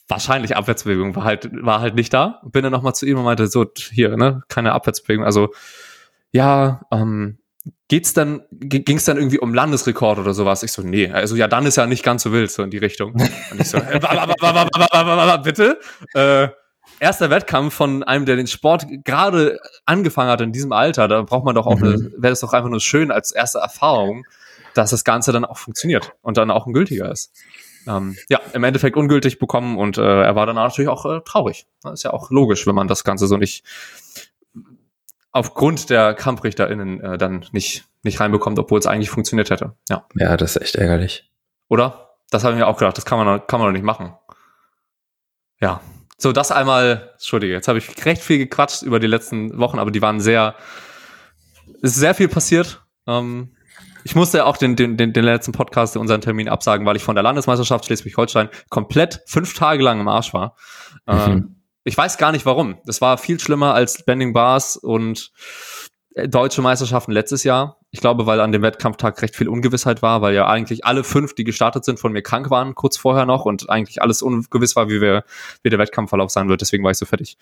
Wahrscheinlich Abwärtsbewegung war halt, war halt nicht da. Bin dann nochmal zu ihm und meinte, so, hier, ne, keine Abwärtsbewegung. Also, ja, ähm, geht's dann, ging's dann irgendwie um Landesrekord oder sowas? Ich so, nee, also ja, dann ist ja nicht ganz so wild, so in die Richtung. Und ich so, äh, bitte? Äh, erster Wettkampf von einem, der den Sport gerade angefangen hat in diesem Alter, da braucht man doch auch, mhm. wäre das doch einfach nur schön als erste Erfahrung, dass das Ganze dann auch funktioniert und dann auch ein gültiger ist. Ähm, ja, im Endeffekt ungültig bekommen und äh, er war dann natürlich auch äh, traurig. Das ist ja auch logisch, wenn man das Ganze so nicht aufgrund der KampfrichterInnen äh, dann nicht, nicht reinbekommt, obwohl es eigentlich funktioniert hätte. Ja. Ja, das ist echt ärgerlich. Oder? Das habe ich mir auch gedacht, das kann man, kann man doch nicht machen. Ja. So, das einmal, Entschuldige, jetzt habe ich recht viel gequatscht über die letzten Wochen, aber die waren sehr, es ist sehr viel passiert. Ähm, ich musste ja auch den, den, den, den letzten Podcast, unseren Termin absagen, weil ich von der Landesmeisterschaft Schleswig-Holstein komplett fünf Tage lang im Arsch war. Mhm. Ähm, ich weiß gar nicht warum. Das war viel schlimmer als Bending Bars und äh, deutsche Meisterschaften letztes Jahr. Ich glaube, weil an dem Wettkampftag recht viel Ungewissheit war, weil ja eigentlich alle fünf, die gestartet sind, von mir krank waren, kurz vorher noch und eigentlich alles ungewiss war, wie, wir, wie der Wettkampfverlauf sein wird. Deswegen war ich so fertig.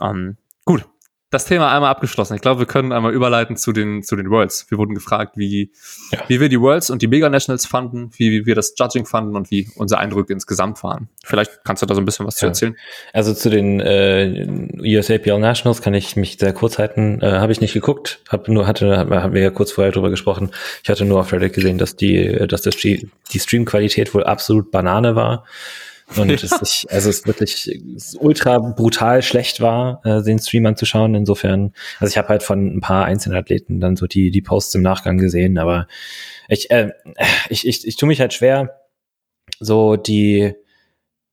Ähm, gut, das Thema einmal abgeschlossen. Ich glaube, wir können einmal überleiten zu den, zu den Worlds. Wir wurden gefragt, wie, ja. wie wir die Worlds und die Mega Nationals fanden, wie wir das Judging fanden und wie unsere Eindrücke insgesamt waren. Vielleicht kannst du da so ein bisschen was ja. zu erzählen. Also zu den äh, USAPL Nationals kann ich mich sehr kurz halten. Äh, Habe ich nicht geguckt, hab nur hatte, haben wir ja kurz vorher drüber gesprochen. Ich hatte nur auf Reddit gesehen, dass die, dass das die Stream-Qualität wohl absolut Banane war. Und ja. es ist, also es wirklich ultra brutal schlecht war, äh, den Stream anzuschauen. Insofern, also ich habe halt von ein paar Einzelathleten dann so die, die Posts im Nachgang gesehen, aber ich, äh, ich, ich, ich tue mich halt schwer, so die,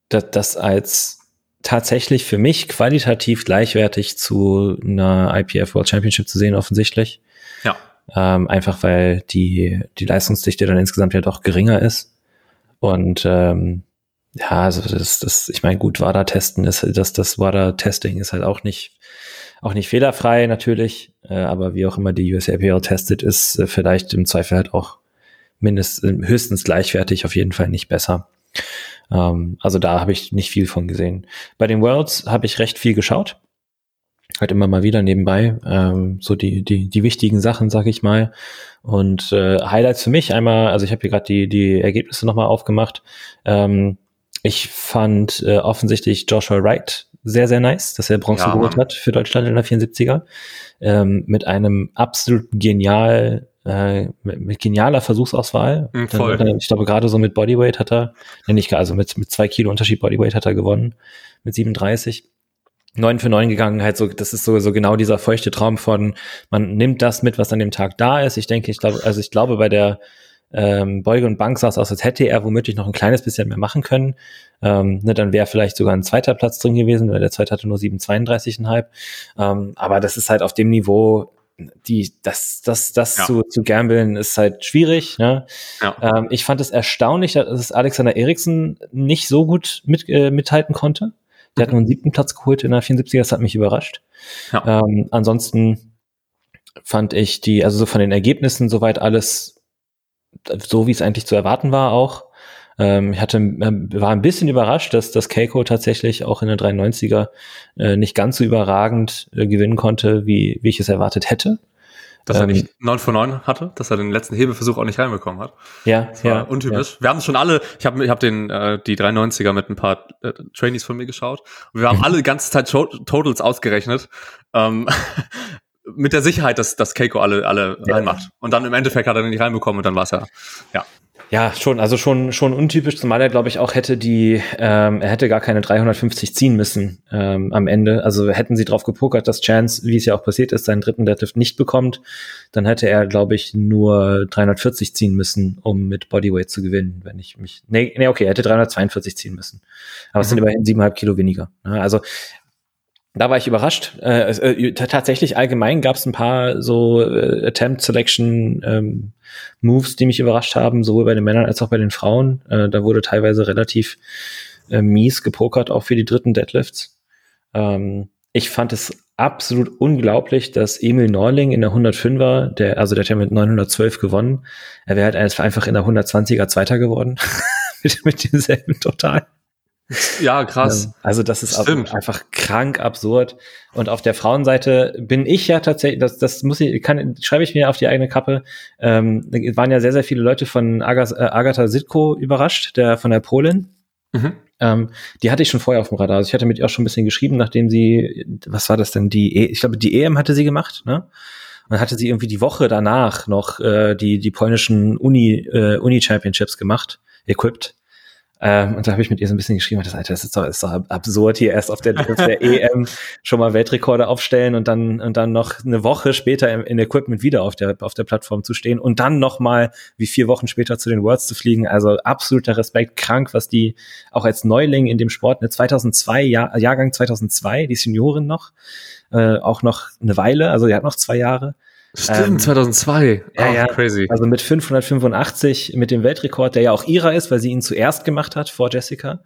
das, das als tatsächlich für mich qualitativ gleichwertig zu einer IPF World Championship zu sehen, offensichtlich. Ja. Ähm, einfach weil die, die Leistungsdichte dann insgesamt ja doch geringer ist. Und ähm, ja, also das, das, ich meine, gut, WADA-Testen ist, das, das WADA-Testing ist halt auch nicht, auch nicht fehlerfrei natürlich, äh, aber wie auch immer die USAPL testet, ist äh, vielleicht im Zweifel halt auch mindestens, höchstens gleichwertig, auf jeden Fall nicht besser. Ähm, also da habe ich nicht viel von gesehen. Bei den Worlds habe ich recht viel geschaut. Halt immer mal wieder nebenbei, ähm, so die, die, die wichtigen Sachen, sag ich mal. Und äh, Highlights für mich einmal, also ich habe hier gerade die, die Ergebnisse nochmal aufgemacht. Ähm, ich fand äh, offensichtlich Joshua Wright sehr, sehr nice, dass er Bronze ja, geholt hat für Deutschland in der 74er. Ähm, mit einem absolut genial, äh, mit, mit genialer Versuchsauswahl. Mhm, voll. Dann, ich glaube, gerade so mit Bodyweight hat er, nee, nicht, also mit, mit zwei Kilo Unterschied Bodyweight hat er gewonnen. Mit 37. 9 für 9 gegangen, halt so, das ist so, so genau dieser feuchte Traum von, man nimmt das mit, was an dem Tag da ist. Ich denke, ich glaube, also ich glaube, bei der ähm, Beuge und Bank sah es aus, als hätte er womöglich noch ein kleines bisschen mehr machen können. Ähm, ne, dann wäre vielleicht sogar ein zweiter Platz drin gewesen, weil der zweite hatte nur 7,32,5. Ähm, aber das ist halt auf dem Niveau, die, das, das, das ja. zu, zu gambeln ist halt schwierig. Ne? Ja. Ähm, ich fand es erstaunlich, dass Alexander Eriksen nicht so gut mit, äh, mithalten konnte. Der mhm. hat nur einen siebten Platz geholt in der 74er, das hat mich überrascht. Ja. Ähm, ansonsten fand ich die, also so von den Ergebnissen soweit alles so wie es eigentlich zu erwarten war auch. Ähm, ich hatte, äh, war ein bisschen überrascht, dass das Keiko tatsächlich auch in der 93er äh, nicht ganz so überragend äh, gewinnen konnte, wie, wie ich es erwartet hätte. Dass ähm, er nicht 9 von 9 hatte, dass er den letzten Hebelversuch auch nicht reinbekommen hat. Ja, das war ja. Untypisch. Ja. Wir haben schon alle, ich habe ich hab den, äh, die 93er mit ein paar äh, Trainees von mir geschaut und wir haben <laughs> alle die ganze Zeit Totals ausgerechnet. Ähm, mit der Sicherheit, dass, dass Keiko alle, alle ja. reinmacht. Und dann im Endeffekt hat er den nicht reinbekommen und dann war es ja, ja. Ja, schon, also schon, schon untypisch, zumal er, glaube ich, auch hätte die, ähm, er hätte gar keine 350 ziehen müssen ähm, am Ende. Also hätten sie drauf gepokert, dass Chance, wie es ja auch passiert ist, seinen dritten Deadlift nicht bekommt, dann hätte er, glaube ich, nur 340 ziehen müssen, um mit Bodyweight zu gewinnen, wenn ich mich. Nee, nee, okay, er hätte 342 ziehen müssen. Aber es sind mhm. immerhin siebeneinhalb Kilo weniger. Also da war ich überrascht. Äh, äh, tatsächlich allgemein gab es ein paar so äh, Attempt Selection ähm, Moves, die mich überrascht haben, sowohl bei den Männern als auch bei den Frauen. Äh, da wurde teilweise relativ äh, mies gepokert, auch für die dritten Deadlifts. Ähm, ich fand es absolut unglaublich, dass Emil Norling in der 105er, der, also der hat ja mit 912 gewonnen, er wäre halt einfach in der 120er Zweiter geworden. <laughs> mit, mit demselben Total. Ja, <laughs> krass. Ähm, also das ist Stimmt. einfach krank absurd. Und auf der Frauenseite bin ich ja tatsächlich, das, das muss ich, kann, schreibe ich mir auf die eigene Kappe. Ähm, waren ja sehr, sehr viele Leute von Agas, äh, Agatha Sitko überrascht, der von der Polin. Mhm. Ähm, die hatte ich schon vorher auf dem Radar. Also ich hatte mit ihr auch schon ein bisschen geschrieben, nachdem sie, was war das denn, die, e ich glaube, die EM hatte sie gemacht, ne? Und dann hatte sie irgendwie die Woche danach noch äh, die, die polnischen Uni, äh, Uni-Championships gemacht, equipped. Ähm, und da habe ich mit ihr so ein bisschen geschrieben, das, Alter, das ist doch, ist doch absurd, hier erst auf der, auf der <laughs> EM schon mal Weltrekorde aufstellen und dann, und dann noch eine Woche später in, in Equipment wieder auf der, auf der Plattform zu stehen und dann noch mal wie vier Wochen später zu den Worlds zu fliegen. Also absoluter Respekt, krank, was die auch als Neuling in dem Sport, eine 2002, Jahr, Jahrgang 2002, die Seniorin noch, äh, auch noch eine Weile, also die hat noch zwei Jahre, Stimmt, ähm, 2002. Ja, oh, ja, crazy. Also mit 585 mit dem Weltrekord, der ja auch ihrer ist, weil sie ihn zuerst gemacht hat vor Jessica.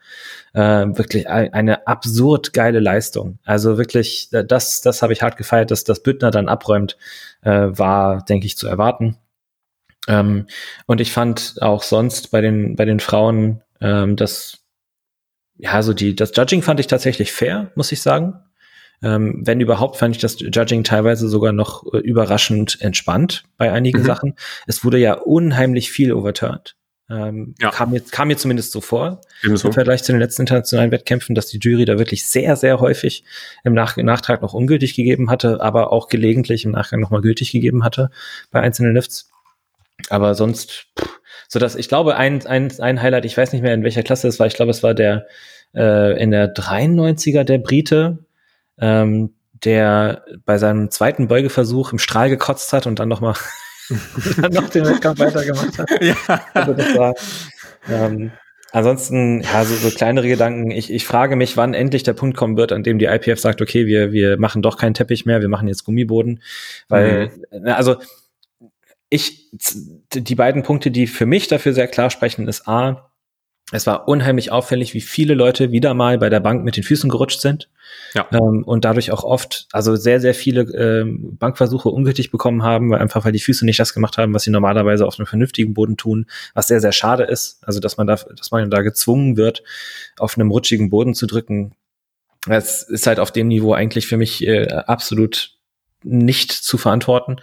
Äh, wirklich eine absurd geile Leistung. Also wirklich, das, das habe ich hart gefeiert, dass das Büttner dann abräumt, äh, war, denke ich, zu erwarten. Ähm, und ich fand auch sonst bei den, bei den Frauen, ähm, das, ja, so die, das Judging fand ich tatsächlich fair, muss ich sagen. Ähm, wenn überhaupt, fand ich das Judging teilweise sogar noch äh, überraschend entspannt bei einigen mhm. Sachen. Es wurde ja unheimlich viel overturned. Ähm, ja. kam, mir, kam mir zumindest so vor, Ebenso. im Vergleich zu den letzten internationalen Wettkämpfen, dass die Jury da wirklich sehr, sehr häufig im Nach Nachtrag noch ungültig gegeben hatte, aber auch gelegentlich im Nachgang nochmal gültig gegeben hatte bei einzelnen Lifts. Aber sonst, pff, so dass ich glaube, ein, ein, ein Highlight, ich weiß nicht mehr in welcher Klasse es war, ich glaube, es war der äh, in der 93er der Brite, ähm, der bei seinem zweiten Beugeversuch im Strahl gekotzt hat und dann nochmal <laughs> dann noch den Wettkampf weitergemacht hat. Ja. Also das war, ähm, ansonsten, ja, so, so kleinere Gedanken. Ich, ich frage mich, wann endlich der Punkt kommen wird, an dem die IPF sagt, okay, wir, wir machen doch keinen Teppich mehr, wir machen jetzt Gummiboden. Weil, mhm. also ich, die beiden Punkte, die für mich dafür sehr klar sprechen, ist A, es war unheimlich auffällig, wie viele Leute wieder mal bei der Bank mit den Füßen gerutscht sind. Ja. Ähm, und dadurch auch oft, also sehr, sehr viele ähm, Bankversuche ungültig bekommen haben, weil einfach weil die Füße nicht das gemacht haben, was sie normalerweise auf einem vernünftigen Boden tun, was sehr, sehr schade ist. Also dass man da, dass man da gezwungen wird, auf einem rutschigen Boden zu drücken. Das ist halt auf dem Niveau eigentlich für mich äh, absolut nicht zu verantworten.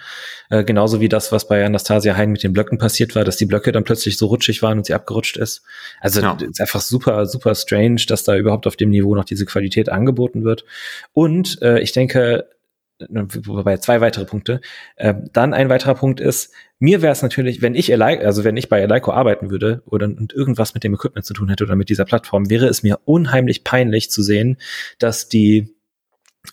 Äh, genauso wie das, was bei Anastasia Hein mit den Blöcken passiert war, dass die Blöcke dann plötzlich so rutschig waren und sie abgerutscht ist. Also ja. ist einfach super, super strange, dass da überhaupt auf dem Niveau noch diese Qualität angeboten wird. Und äh, ich denke, wobei zwei weitere Punkte. Äh, dann ein weiterer Punkt ist, mir wäre es natürlich, wenn ich Eleiko, also wenn ich bei Eleiko arbeiten würde oder und irgendwas mit dem Equipment zu tun hätte oder mit dieser Plattform, wäre es mir unheimlich peinlich zu sehen, dass die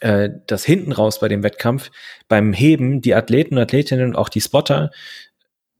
äh, dass hinten raus bei dem Wettkampf beim Heben die Athleten und Athletinnen und auch die Spotter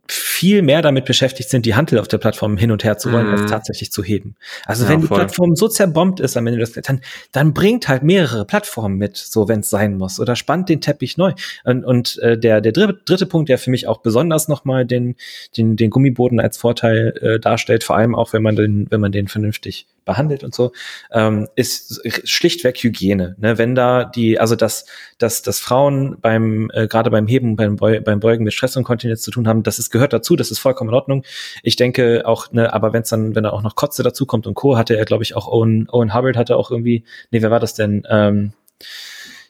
viel mehr damit beschäftigt sind, die Handel auf der Plattform hin und her zu wollen, mm. als mhm. tatsächlich zu heben. Also ja, wenn die voll. Plattform so zerbombt ist am Ende des dann, dann bringt halt mehrere Plattformen mit, so wenn es sein muss, oder spannt den Teppich neu. Und, und äh, der, der dritte, dritte Punkt, der für mich auch besonders nochmal den, den, den Gummiboden als Vorteil äh, darstellt, vor allem auch wenn man den, wenn man den vernünftig behandelt und so, ähm, ist schlichtweg Hygiene. Ne? Wenn da die, also dass, dass, dass Frauen beim, äh, gerade beim Heben, beim, Beu beim Beugen mit Stress und Kontinenz zu tun haben, das ist, gehört dazu, das ist vollkommen in Ordnung. Ich denke auch, ne, aber wenn es dann, wenn da auch noch Kotze dazu kommt und Co., hatte er, glaube ich, auch Owen, Owen Hubbard hatte auch irgendwie, nee, wer war das denn? Ähm,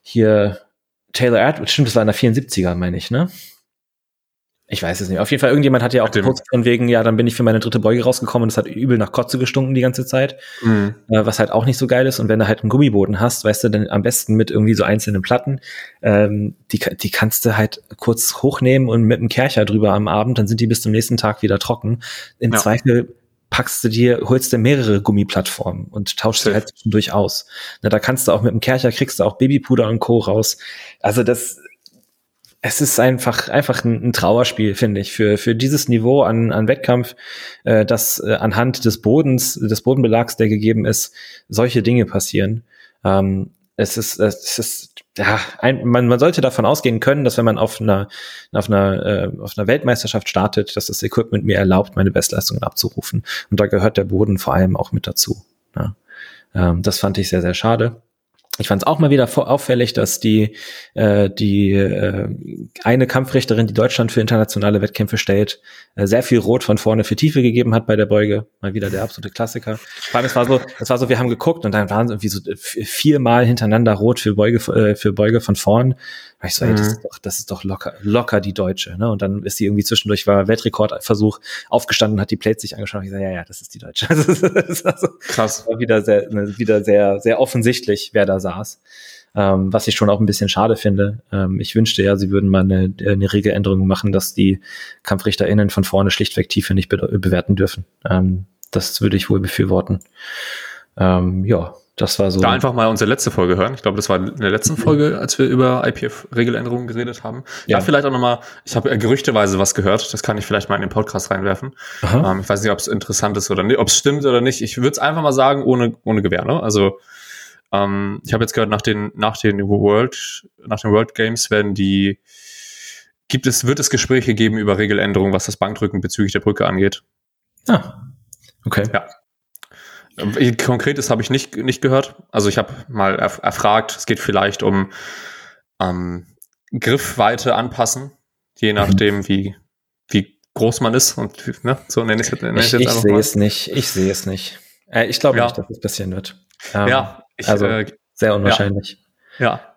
hier Taylor Edwards, stimmt, das war in der 74er, meine ich, ne? Ich weiß es nicht. Auf jeden Fall, irgendjemand hat ja auch gepostet von wegen, ja, dann bin ich für meine dritte Beuge rausgekommen und es hat übel nach Kotze gestunken die ganze Zeit. Mhm. Äh, was halt auch nicht so geil ist. Und wenn du halt einen Gummiboden hast, weißt du, dann am besten mit irgendwie so einzelnen Platten, ähm, die, die kannst du halt kurz hochnehmen und mit einem Kercher drüber am Abend, dann sind die bis zum nächsten Tag wieder trocken. Im ja. Zweifel packst du dir, holst dir mehrere Gummiplattformen und tauschst sie halt zwischendurch aus. Na, da kannst du auch mit dem Kercher kriegst du auch Babypuder und Co. raus. Also das, es ist einfach einfach ein, ein Trauerspiel, finde ich, für für dieses Niveau an, an Wettkampf, äh, dass äh, anhand des Bodens, des Bodenbelags, der gegeben ist, solche Dinge passieren. Ähm, es ist es ist ja, ein, man, man sollte davon ausgehen können, dass wenn man auf einer auf einer äh, auf einer Weltmeisterschaft startet, dass das Equipment mir erlaubt, meine Bestleistungen abzurufen. Und da gehört der Boden vor allem auch mit dazu. Ja. Ähm, das fand ich sehr sehr schade. Ich fand es auch mal wieder auffällig, dass die äh, die äh, eine Kampfrichterin, die Deutschland für internationale Wettkämpfe stellt, äh, sehr viel Rot von vorne für Tiefe gegeben hat bei der Beuge. Mal wieder der absolute Klassiker. Vor allem es war so, es war so, wir haben geguckt und dann waren irgendwie so viermal hintereinander Rot für Beuge äh, für Beuge von vorn. Und ich so, ey, das mhm. ist doch, das ist doch locker, locker die Deutsche. Ne? Und dann ist sie irgendwie zwischendurch war Weltrekordversuch aufgestanden, hat die Plates sich angeschaut. Und ich so, ja, ja, das ist die Deutsche. <laughs> das ist also, Krass. War wieder sehr, ne, wieder sehr, sehr offensichtlich, wer da saß. Ähm, was ich schon auch ein bisschen schade finde. Ähm, ich wünschte ja, sie würden mal eine, eine Regeländerung machen, dass die KampfrichterInnen von vorne schlichtweg Tiefe nicht be bewerten dürfen. Ähm, das würde ich wohl befürworten. Ähm, ja, das war so. Da einfach mal unsere letzte Folge hören. Ich glaube, das war in der letzten Folge, als wir über IPF-Regeländerungen geredet haben. Ja, ja vielleicht auch nochmal, ich habe gerüchteweise was gehört, das kann ich vielleicht mal in den Podcast reinwerfen. Ähm, ich weiß nicht, ob es interessant ist oder nicht, ob es stimmt oder nicht. Ich würde es einfach mal sagen, ohne, ohne Gewehr. Ne? Also ähm, ich habe jetzt gehört, nach den, nach den World, nach den World Games werden die, gibt es, wird es Gespräche geben über Regeländerungen, was das Bankdrücken bezüglich der Brücke angeht. Ah, okay. Ja. Ähm, Konkretes habe ich nicht, nicht gehört. Also ich habe mal erf erfragt, es geht vielleicht um ähm, Griffweite anpassen, je mhm. nachdem, mhm. wie, wie groß man ist. Und ne, so nenne ich es nenn ich, ich, ich sehe es nicht. Ich sehe es nicht. Äh, ich glaube ja. nicht, dass es passieren wird. Ähm, ja, ich, also äh, sehr unwahrscheinlich. Ja. ja.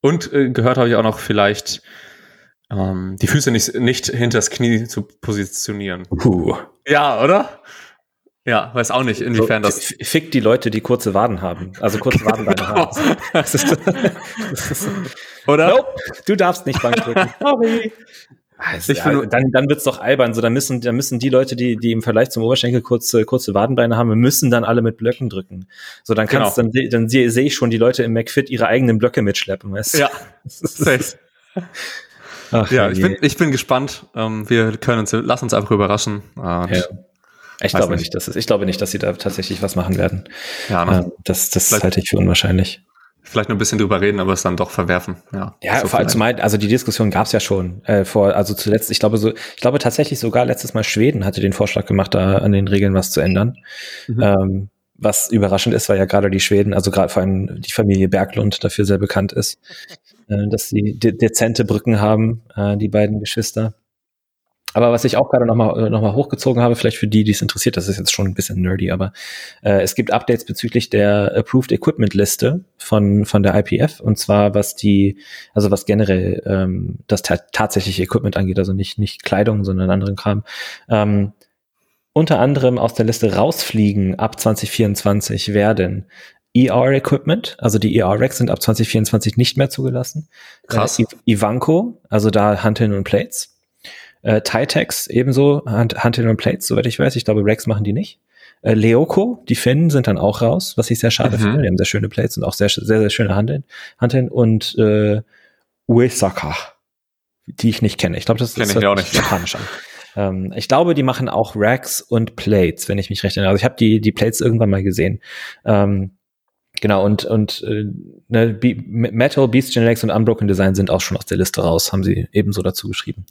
Und äh, gehört habe ich auch noch vielleicht ähm, die Füße nicht, nicht hinters Knie zu positionieren. Uh. Ja, oder? Ja, weiß auch nicht, inwiefern so, das. Fickt die Leute, die kurze Waden haben. Also kurze <laughs> Wadenbeine genau. haben. Das ist, das <laughs> ist, Oder? Nope, du darfst nicht Bank drücken. <laughs> Sorry. Also, ich ja, dann, dann wird's doch albern. So, dann müssen, dann müssen die Leute, die, die im Vergleich zum Oberschenkel kurze, kurze Wadenbeine haben, müssen dann alle mit Blöcken drücken. So, dann kannst, genau. dann, dann sehe seh ich schon die Leute im McFit ihre eigenen Blöcke mitschleppen, weißt Ja. <laughs> Safe. Ach, ja, ich bin, ich bin gespannt. Ähm, wir können uns, lass uns einfach überraschen. ja. Ich glaube nicht. nicht, dass es, ich glaube nicht, dass sie da tatsächlich was machen werden. Ja, ne? Ähm, das, das halte ich für unwahrscheinlich. Vielleicht nur ein bisschen drüber reden, aber es dann doch verwerfen. Ja, ja so vor allem zumal, also die Diskussion gab es ja schon äh, vor, also zuletzt, ich glaube so, ich glaube tatsächlich sogar letztes Mal Schweden hatte den Vorschlag gemacht, da an den Regeln was zu ändern. Mhm. Ähm, was überraschend ist, weil ja gerade die Schweden, also gerade vor allem die Familie Berglund dafür sehr bekannt ist, äh, dass sie de dezente Brücken haben, äh, die beiden Geschwister. Aber was ich auch gerade nochmal äh, noch mal hochgezogen habe, vielleicht für die, die es interessiert, das ist jetzt schon ein bisschen nerdy, aber äh, es gibt Updates bezüglich der Approved Equipment Liste von, von der IPF und zwar was die, also was generell ähm, das ta tatsächliche Equipment angeht, also nicht, nicht Kleidung, sondern anderen Kram. Ähm, unter anderem aus der Liste rausfliegen ab 2024 werden ER-Equipment, also die ER-Racks sind ab 2024 nicht mehr zugelassen. Krass. Äh, Ivanko, also da Hanteln und Plates. Äh, Titex ebenso, Hunted on Plates, soweit ich weiß. Ich glaube, Rex machen die nicht. Äh, Leoko, die Finnen sind dann auch raus, was ich sehr schade mhm. finde. Die haben sehr schöne Plates und auch sehr, sehr, sehr schöne Handeln. Handeln und äh, Uesaka, die ich nicht kenne. Ich glaube, das Kenn ist ich auch nicht. japanisch an. Ähm, ich glaube, die machen auch Racks und Plates, wenn ich mich recht erinnere. Also ich habe die, die Plates irgendwann mal gesehen. Ähm, Genau, und, und äh, ne, Metal, Beast Genetics und Unbroken Design sind auch schon aus der Liste raus, haben sie ebenso dazu geschrieben.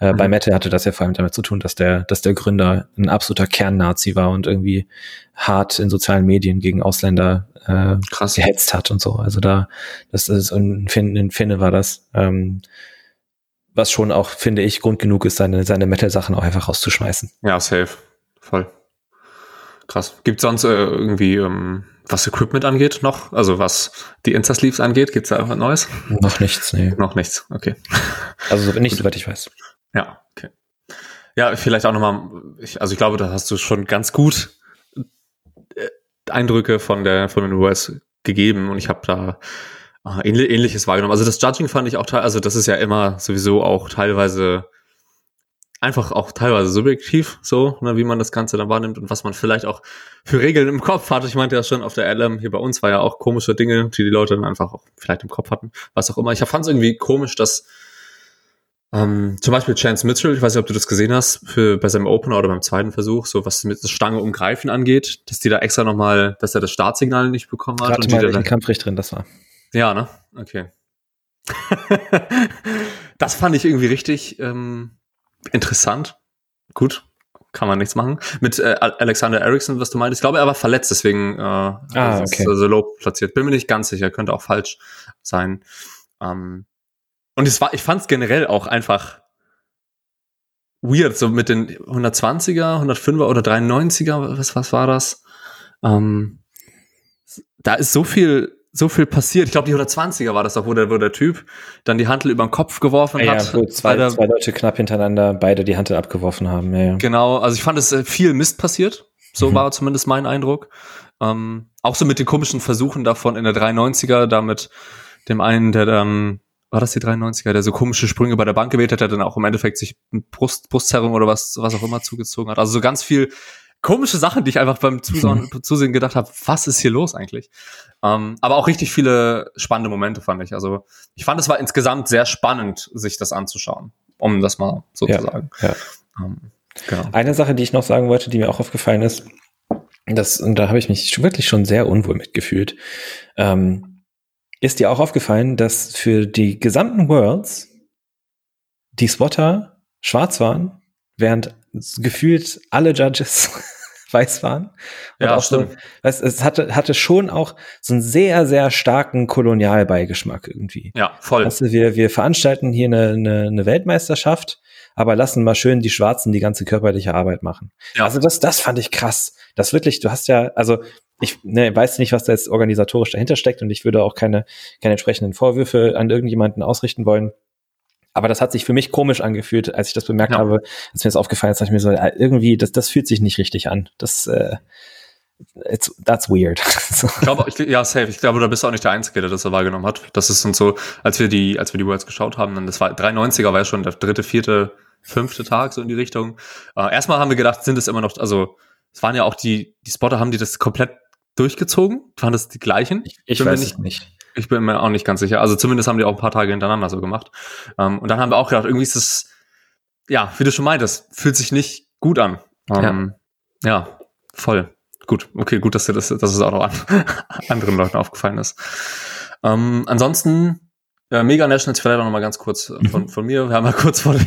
Äh, mhm. Bei Metal hatte das ja vor allem damit zu tun, dass der, dass der Gründer ein absoluter Kern-Nazi war und irgendwie hart in sozialen Medien gegen Ausländer äh, Krass. gehetzt hat und so. Also da, das ist ein Finne, ein Finne war das. Ähm, was schon auch, finde ich, Grund genug ist, seine, seine Metal-Sachen auch einfach rauszuschmeißen. Ja, safe. Voll. Krass. Gibt sonst äh, irgendwie ähm, was Equipment angeht noch? Also was die Insta-Sleeves angeht, gibt's da irgendwas Neues? Noch nichts, nee. Noch nichts, okay. Also nicht, soweit ich weiß. Ja, okay. Ja, vielleicht auch nochmal, ich, also ich glaube, da hast du schon ganz gut äh, Eindrücke von der von den US gegeben und ich habe da äh, ähnliches wahrgenommen. Also das Judging fand ich auch, also das ist ja immer sowieso auch teilweise einfach auch teilweise subjektiv, so, ne, wie man das Ganze dann wahrnimmt und was man vielleicht auch für Regeln im Kopf hat. Ich meinte ja schon auf der LM, hier bei uns war ja auch komische Dinge, die die Leute dann einfach auch vielleicht im Kopf hatten, was auch immer. Ich fand es irgendwie komisch, dass ähm, zum Beispiel Chance Mitchell, ich weiß nicht, ob du das gesehen hast, für, bei seinem Opener oder beim zweiten Versuch, so was mit Stange umgreifen angeht, dass die da extra nochmal, dass er das Startsignal nicht bekommen hat. Gerade mal, welchen Kampfrichterin das war. Ja, ne? Okay. <laughs> das fand ich irgendwie richtig ähm, interessant. Gut. kann man nichts machen. Mit äh, Alexander Eriksson, was du meintest, ich glaube, er war verletzt, deswegen äh, ah, okay. ist so low platziert. Bin mir nicht ganz sicher, könnte auch falsch sein. Ähm, und es war, ich fand es generell auch einfach weird, so mit den 120er, 105er oder 93er, was, was war das? Ähm, da ist so viel, so viel passiert. Ich glaube, die 120er war das doch, wo der, wo der Typ dann die Handel über den Kopf geworfen ja, hat. Ja, wo zwei, der, zwei Leute knapp hintereinander beide die Handel abgeworfen haben. Ja, ja. Genau, also ich fand es äh, viel Mist passiert. So mhm. war zumindest mein Eindruck. Ähm, auch so mit den komischen Versuchen davon in der 93er, da mit dem einen, der dann war das die 93er, der so komische Sprünge bei der Bank gewählt hat, der dann auch im Endeffekt sich Brust, Brustzerrung oder was, was auch immer zugezogen hat. Also so ganz viel komische Sachen, die ich einfach beim Zusehen, Zusehen gedacht habe, was ist hier los eigentlich? Ähm, aber auch richtig viele spannende Momente fand ich. Also ich fand, es war insgesamt sehr spannend, sich das anzuschauen, um das mal so ja, zu sagen. Ja. Ähm, genau. Eine Sache, die ich noch sagen wollte, die mir auch aufgefallen ist, das, und da habe ich mich wirklich schon sehr unwohl mitgefühlt. Ähm, ist dir auch aufgefallen, dass für die gesamten Worlds die Spotter schwarz waren, während gefühlt alle Judges <laughs> weiß waren? Und ja, auch stimmt. So, es, es hatte, hatte schon auch so einen sehr, sehr starken Kolonialbeigeschmack irgendwie. Ja, voll. Also wir, wir veranstalten hier eine, eine, eine Weltmeisterschaft, aber lassen mal schön die Schwarzen die ganze körperliche Arbeit machen. Ja. Also das, das fand ich krass. Das wirklich, du hast ja, also ich ne, weiß nicht, was da jetzt organisatorisch dahinter steckt und ich würde auch keine, keine entsprechenden Vorwürfe an irgendjemanden ausrichten wollen. Aber das hat sich für mich komisch angefühlt, als ich das bemerkt ja. habe, als mir das aufgefallen ist, dass ich mir so, irgendwie, das, das fühlt sich nicht richtig an. Das, äh, it's, that's weird. <laughs> so. Ich glaube, ich, ja, safe. Ich glaube, da bist du auch nicht der Einzige, der das wahrgenommen hat. Das ist und so, als wir die, als wir die Worlds geschaut haben, dann das war 93er war ja schon der dritte, vierte, fünfte Tag so in die Richtung. Äh, erstmal haben wir gedacht, sind es immer noch, also es waren ja auch die, die Spotter haben die das komplett durchgezogen? Waren das die gleichen? Ich, ich weiß nicht, nicht. Ich bin mir auch nicht ganz sicher. Also zumindest haben die auch ein paar Tage hintereinander so gemacht. Um, ähm, und dann haben wir auch gedacht, irgendwie ist das, ja, wie du schon meintest, fühlt sich nicht gut an. Um, ähm, ja. ja, voll. Gut, okay, gut, dass dir das, dass es auch noch an <laughs> anderen Leuten aufgefallen ist. Um, ähm, ansonsten, äh, Mega Nationals vielleicht auch noch mal ganz kurz äh, von, mhm. von mir. Wir haben ja kurz vor, de,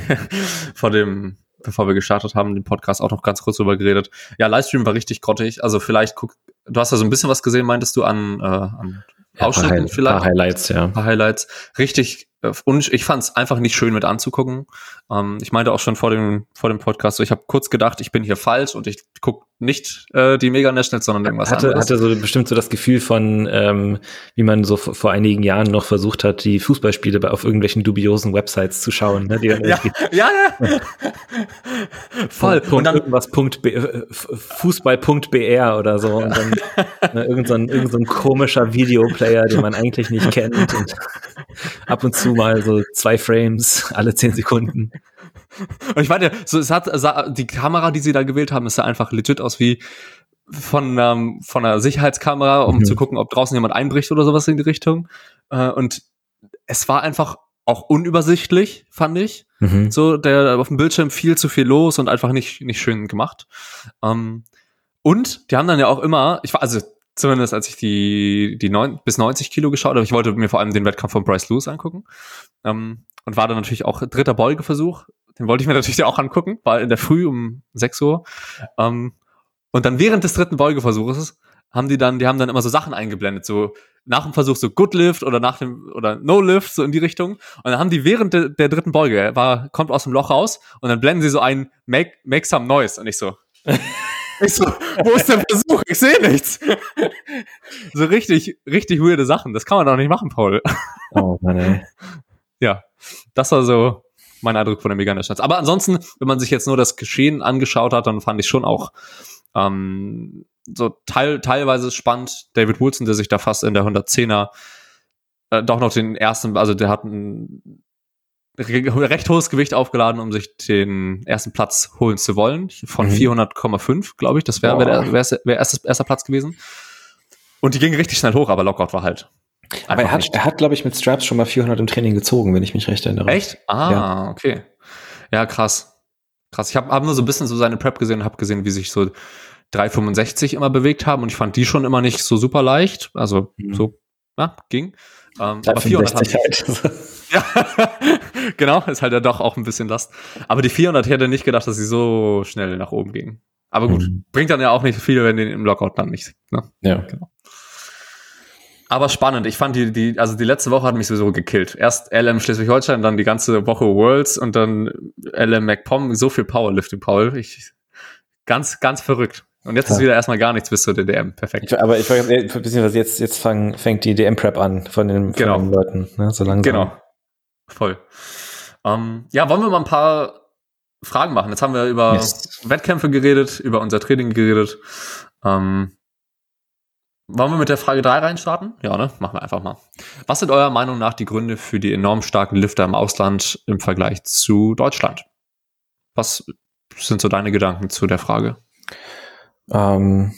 vor dem bevor wir gestartet haben, den Podcast auch noch ganz kurz drüber geredet. Ja, Livestream war richtig grottig. Also vielleicht guck, du hast ja so ein bisschen was gesehen, meintest du, an, äh, an ja, Ausschnitten paar vielleicht? Paar Highlights, ja. Paar Highlights. Richtig äh, und ich fand es einfach nicht schön mit anzugucken. Ähm, ich meinte auch schon vor dem, vor dem Podcast, so, ich habe kurz gedacht, ich bin hier falsch und ich gucke nicht äh, die Mega Nationals, sondern irgendwas hatte, anderes. Hatte so bestimmt so das Gefühl von, ähm, wie man so vor einigen Jahren noch versucht hat, die Fußballspiele auf irgendwelchen dubiosen Websites zu schauen. Ne, die ja, ja, ja, <laughs> ja. Voll. Punkt, und dann irgendwas Punkt äh, Fußball.br oder so und dann <laughs> ne, irgend, so ein, irgend so ein komischer Videoplayer, den man eigentlich nicht kennt und <laughs> ab und zu mal so zwei Frames alle zehn Sekunden. Und ich meine, so, es hat, die Kamera, die sie da gewählt haben, ist ja einfach legit aus wie von, ähm, von einer Sicherheitskamera, um mhm. zu gucken, ob draußen jemand einbricht oder sowas in die Richtung. Äh, und es war einfach auch unübersichtlich, fand ich. Mhm. So, der auf dem Bildschirm viel zu viel los und einfach nicht, nicht schön gemacht. Ähm, und die haben dann ja auch immer, ich war, also zumindest als ich die, die neun, bis 90 Kilo geschaut habe, ich wollte mir vor allem den Wettkampf von Bryce Lewis angucken. Ähm, und war dann natürlich auch dritter Beugeversuch. Den wollte ich mir natürlich auch angucken, war in der Früh um 6 Uhr. Ähm, und dann während des dritten Beugeversuches haben die dann, die haben dann immer so Sachen eingeblendet, so nach dem Versuch so Good Lift oder nach dem oder No Lift so in die Richtung. Und dann haben die während de, der dritten Beuge, er war kommt aus dem Loch raus und dann blenden sie so ein Make Make some noise und ich so <laughs> Ich so, wo ist der Versuch? Ich sehe nichts. so richtig, richtig weirde Sachen. Das kann man doch nicht machen, Paul. Oh Mann, ey. Ja, das war so mein Eindruck von der Mega Nationals. Aber ansonsten, wenn man sich jetzt nur das Geschehen angeschaut hat, dann fand ich schon auch ähm, so teil, teilweise spannend. David Wilson, der sich da fast in der 110er äh, doch noch den ersten, also der hat ein recht hohes Gewicht aufgeladen, um sich den ersten Platz holen zu wollen. Von mhm. 400,5, glaube ich. Das wäre wär, wär, wär erster, erster Platz gewesen. Und die ging richtig schnell hoch, aber Lockout war halt. Aber er hat, er hat, glaube ich, mit Straps schon mal 400 im Training gezogen, wenn ich mich recht erinnere. Echt? Ah, ja. okay. Ja, krass. Krass. Ich habe hab nur so ein bisschen so seine Prep gesehen und habe gesehen, wie sich so 365 immer bewegt haben und ich fand die schon immer nicht so super leicht. Also mhm. so, ja, ging. Ähm, aber 400 haben halt. <laughs> ja, genau, ist halt ja doch auch ein bisschen Last. Aber die 400 hätte nicht gedacht, dass sie so schnell nach oben gingen. Aber gut, mhm. bringt dann ja auch nicht viel, wenn die im Lockout dann nicht. Ne? Ja. Genau. Aber spannend. Ich fand die, die, also die letzte Woche hat mich sowieso gekillt. Erst LM Schleswig-Holstein, dann die ganze Woche Worlds und dann LM MacPom. So viel Powerlifting, Paul. Ich, ganz, ganz verrückt. Und jetzt ja. ist wieder erstmal gar nichts bis zur DDM. Perfekt. Ich, aber ich beziehungsweise jetzt, jetzt fang, fängt die DM-Prep an von den, von genau. den Leuten, ne? So langsam. Genau. Voll. Ähm, ja, wollen wir mal ein paar Fragen machen? Jetzt haben wir über yes. Wettkämpfe geredet, über unser Training geredet. Ähm, wollen wir mit der Frage 3 reinstarten? Ja, ne? Machen wir einfach mal. Was sind eurer Meinung nach die Gründe für die enorm starken Lifter im Ausland im Vergleich zu Deutschland? Was sind so deine Gedanken zu der Frage? Ähm,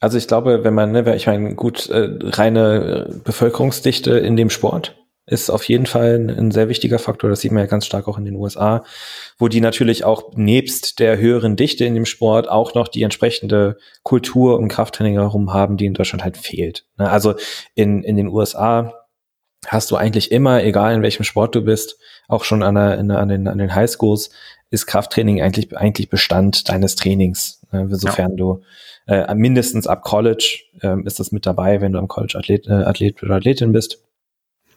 also ich glaube, wenn man, ne, ich meine, gut, äh, reine Bevölkerungsdichte in dem Sport ist auf jeden Fall ein, ein, sehr wichtiger Faktor. Das sieht man ja ganz stark auch in den USA, wo die natürlich auch nebst der höheren Dichte in dem Sport auch noch die entsprechende Kultur und Krafttraining herum haben, die in Deutschland halt fehlt. Ne, also in, in den USA hast du eigentlich immer, egal in welchem Sport du bist, auch schon an, der, an, den, an den Highschools, ist Krafttraining eigentlich, eigentlich Bestand deines Trainings, äh, sofern ja. du äh, mindestens ab College äh, ist das mit dabei, wenn du am College Athlet, äh, Athlet oder Athletin bist.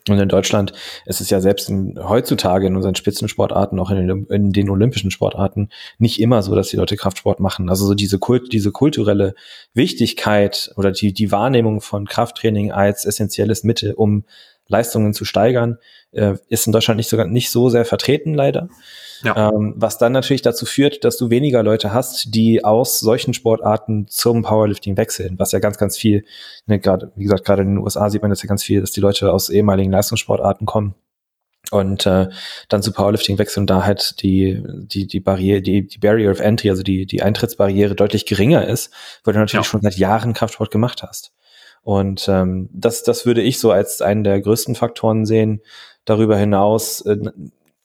Und in Deutschland ist es ja selbst in, heutzutage in unseren Spitzensportarten, auch in den, in den, olympischen Sportarten, nicht immer so, dass die Leute Kraftsport machen. Also so diese, Kult, diese kulturelle Wichtigkeit oder die, die Wahrnehmung von Krafttraining als essentielles Mittel, um Leistungen zu steigern, äh, ist in Deutschland nicht, sogar, nicht so sehr vertreten, leider. Ja. Ähm, was dann natürlich dazu führt, dass du weniger Leute hast, die aus solchen Sportarten zum Powerlifting wechseln, was ja ganz, ganz viel, ne, gerade, wie gesagt, gerade in den USA sieht man das ja ganz viel, dass die Leute aus ehemaligen Leistungssportarten kommen und äh, dann zu Powerlifting wechseln und da halt die die die Barriere die die Barrier of Entry also die die Eintrittsbarriere deutlich geringer ist, weil du natürlich ja. schon seit Jahren Kraftsport gemacht hast. Und ähm, das, das würde ich so als einen der größten Faktoren sehen. Darüber hinaus äh,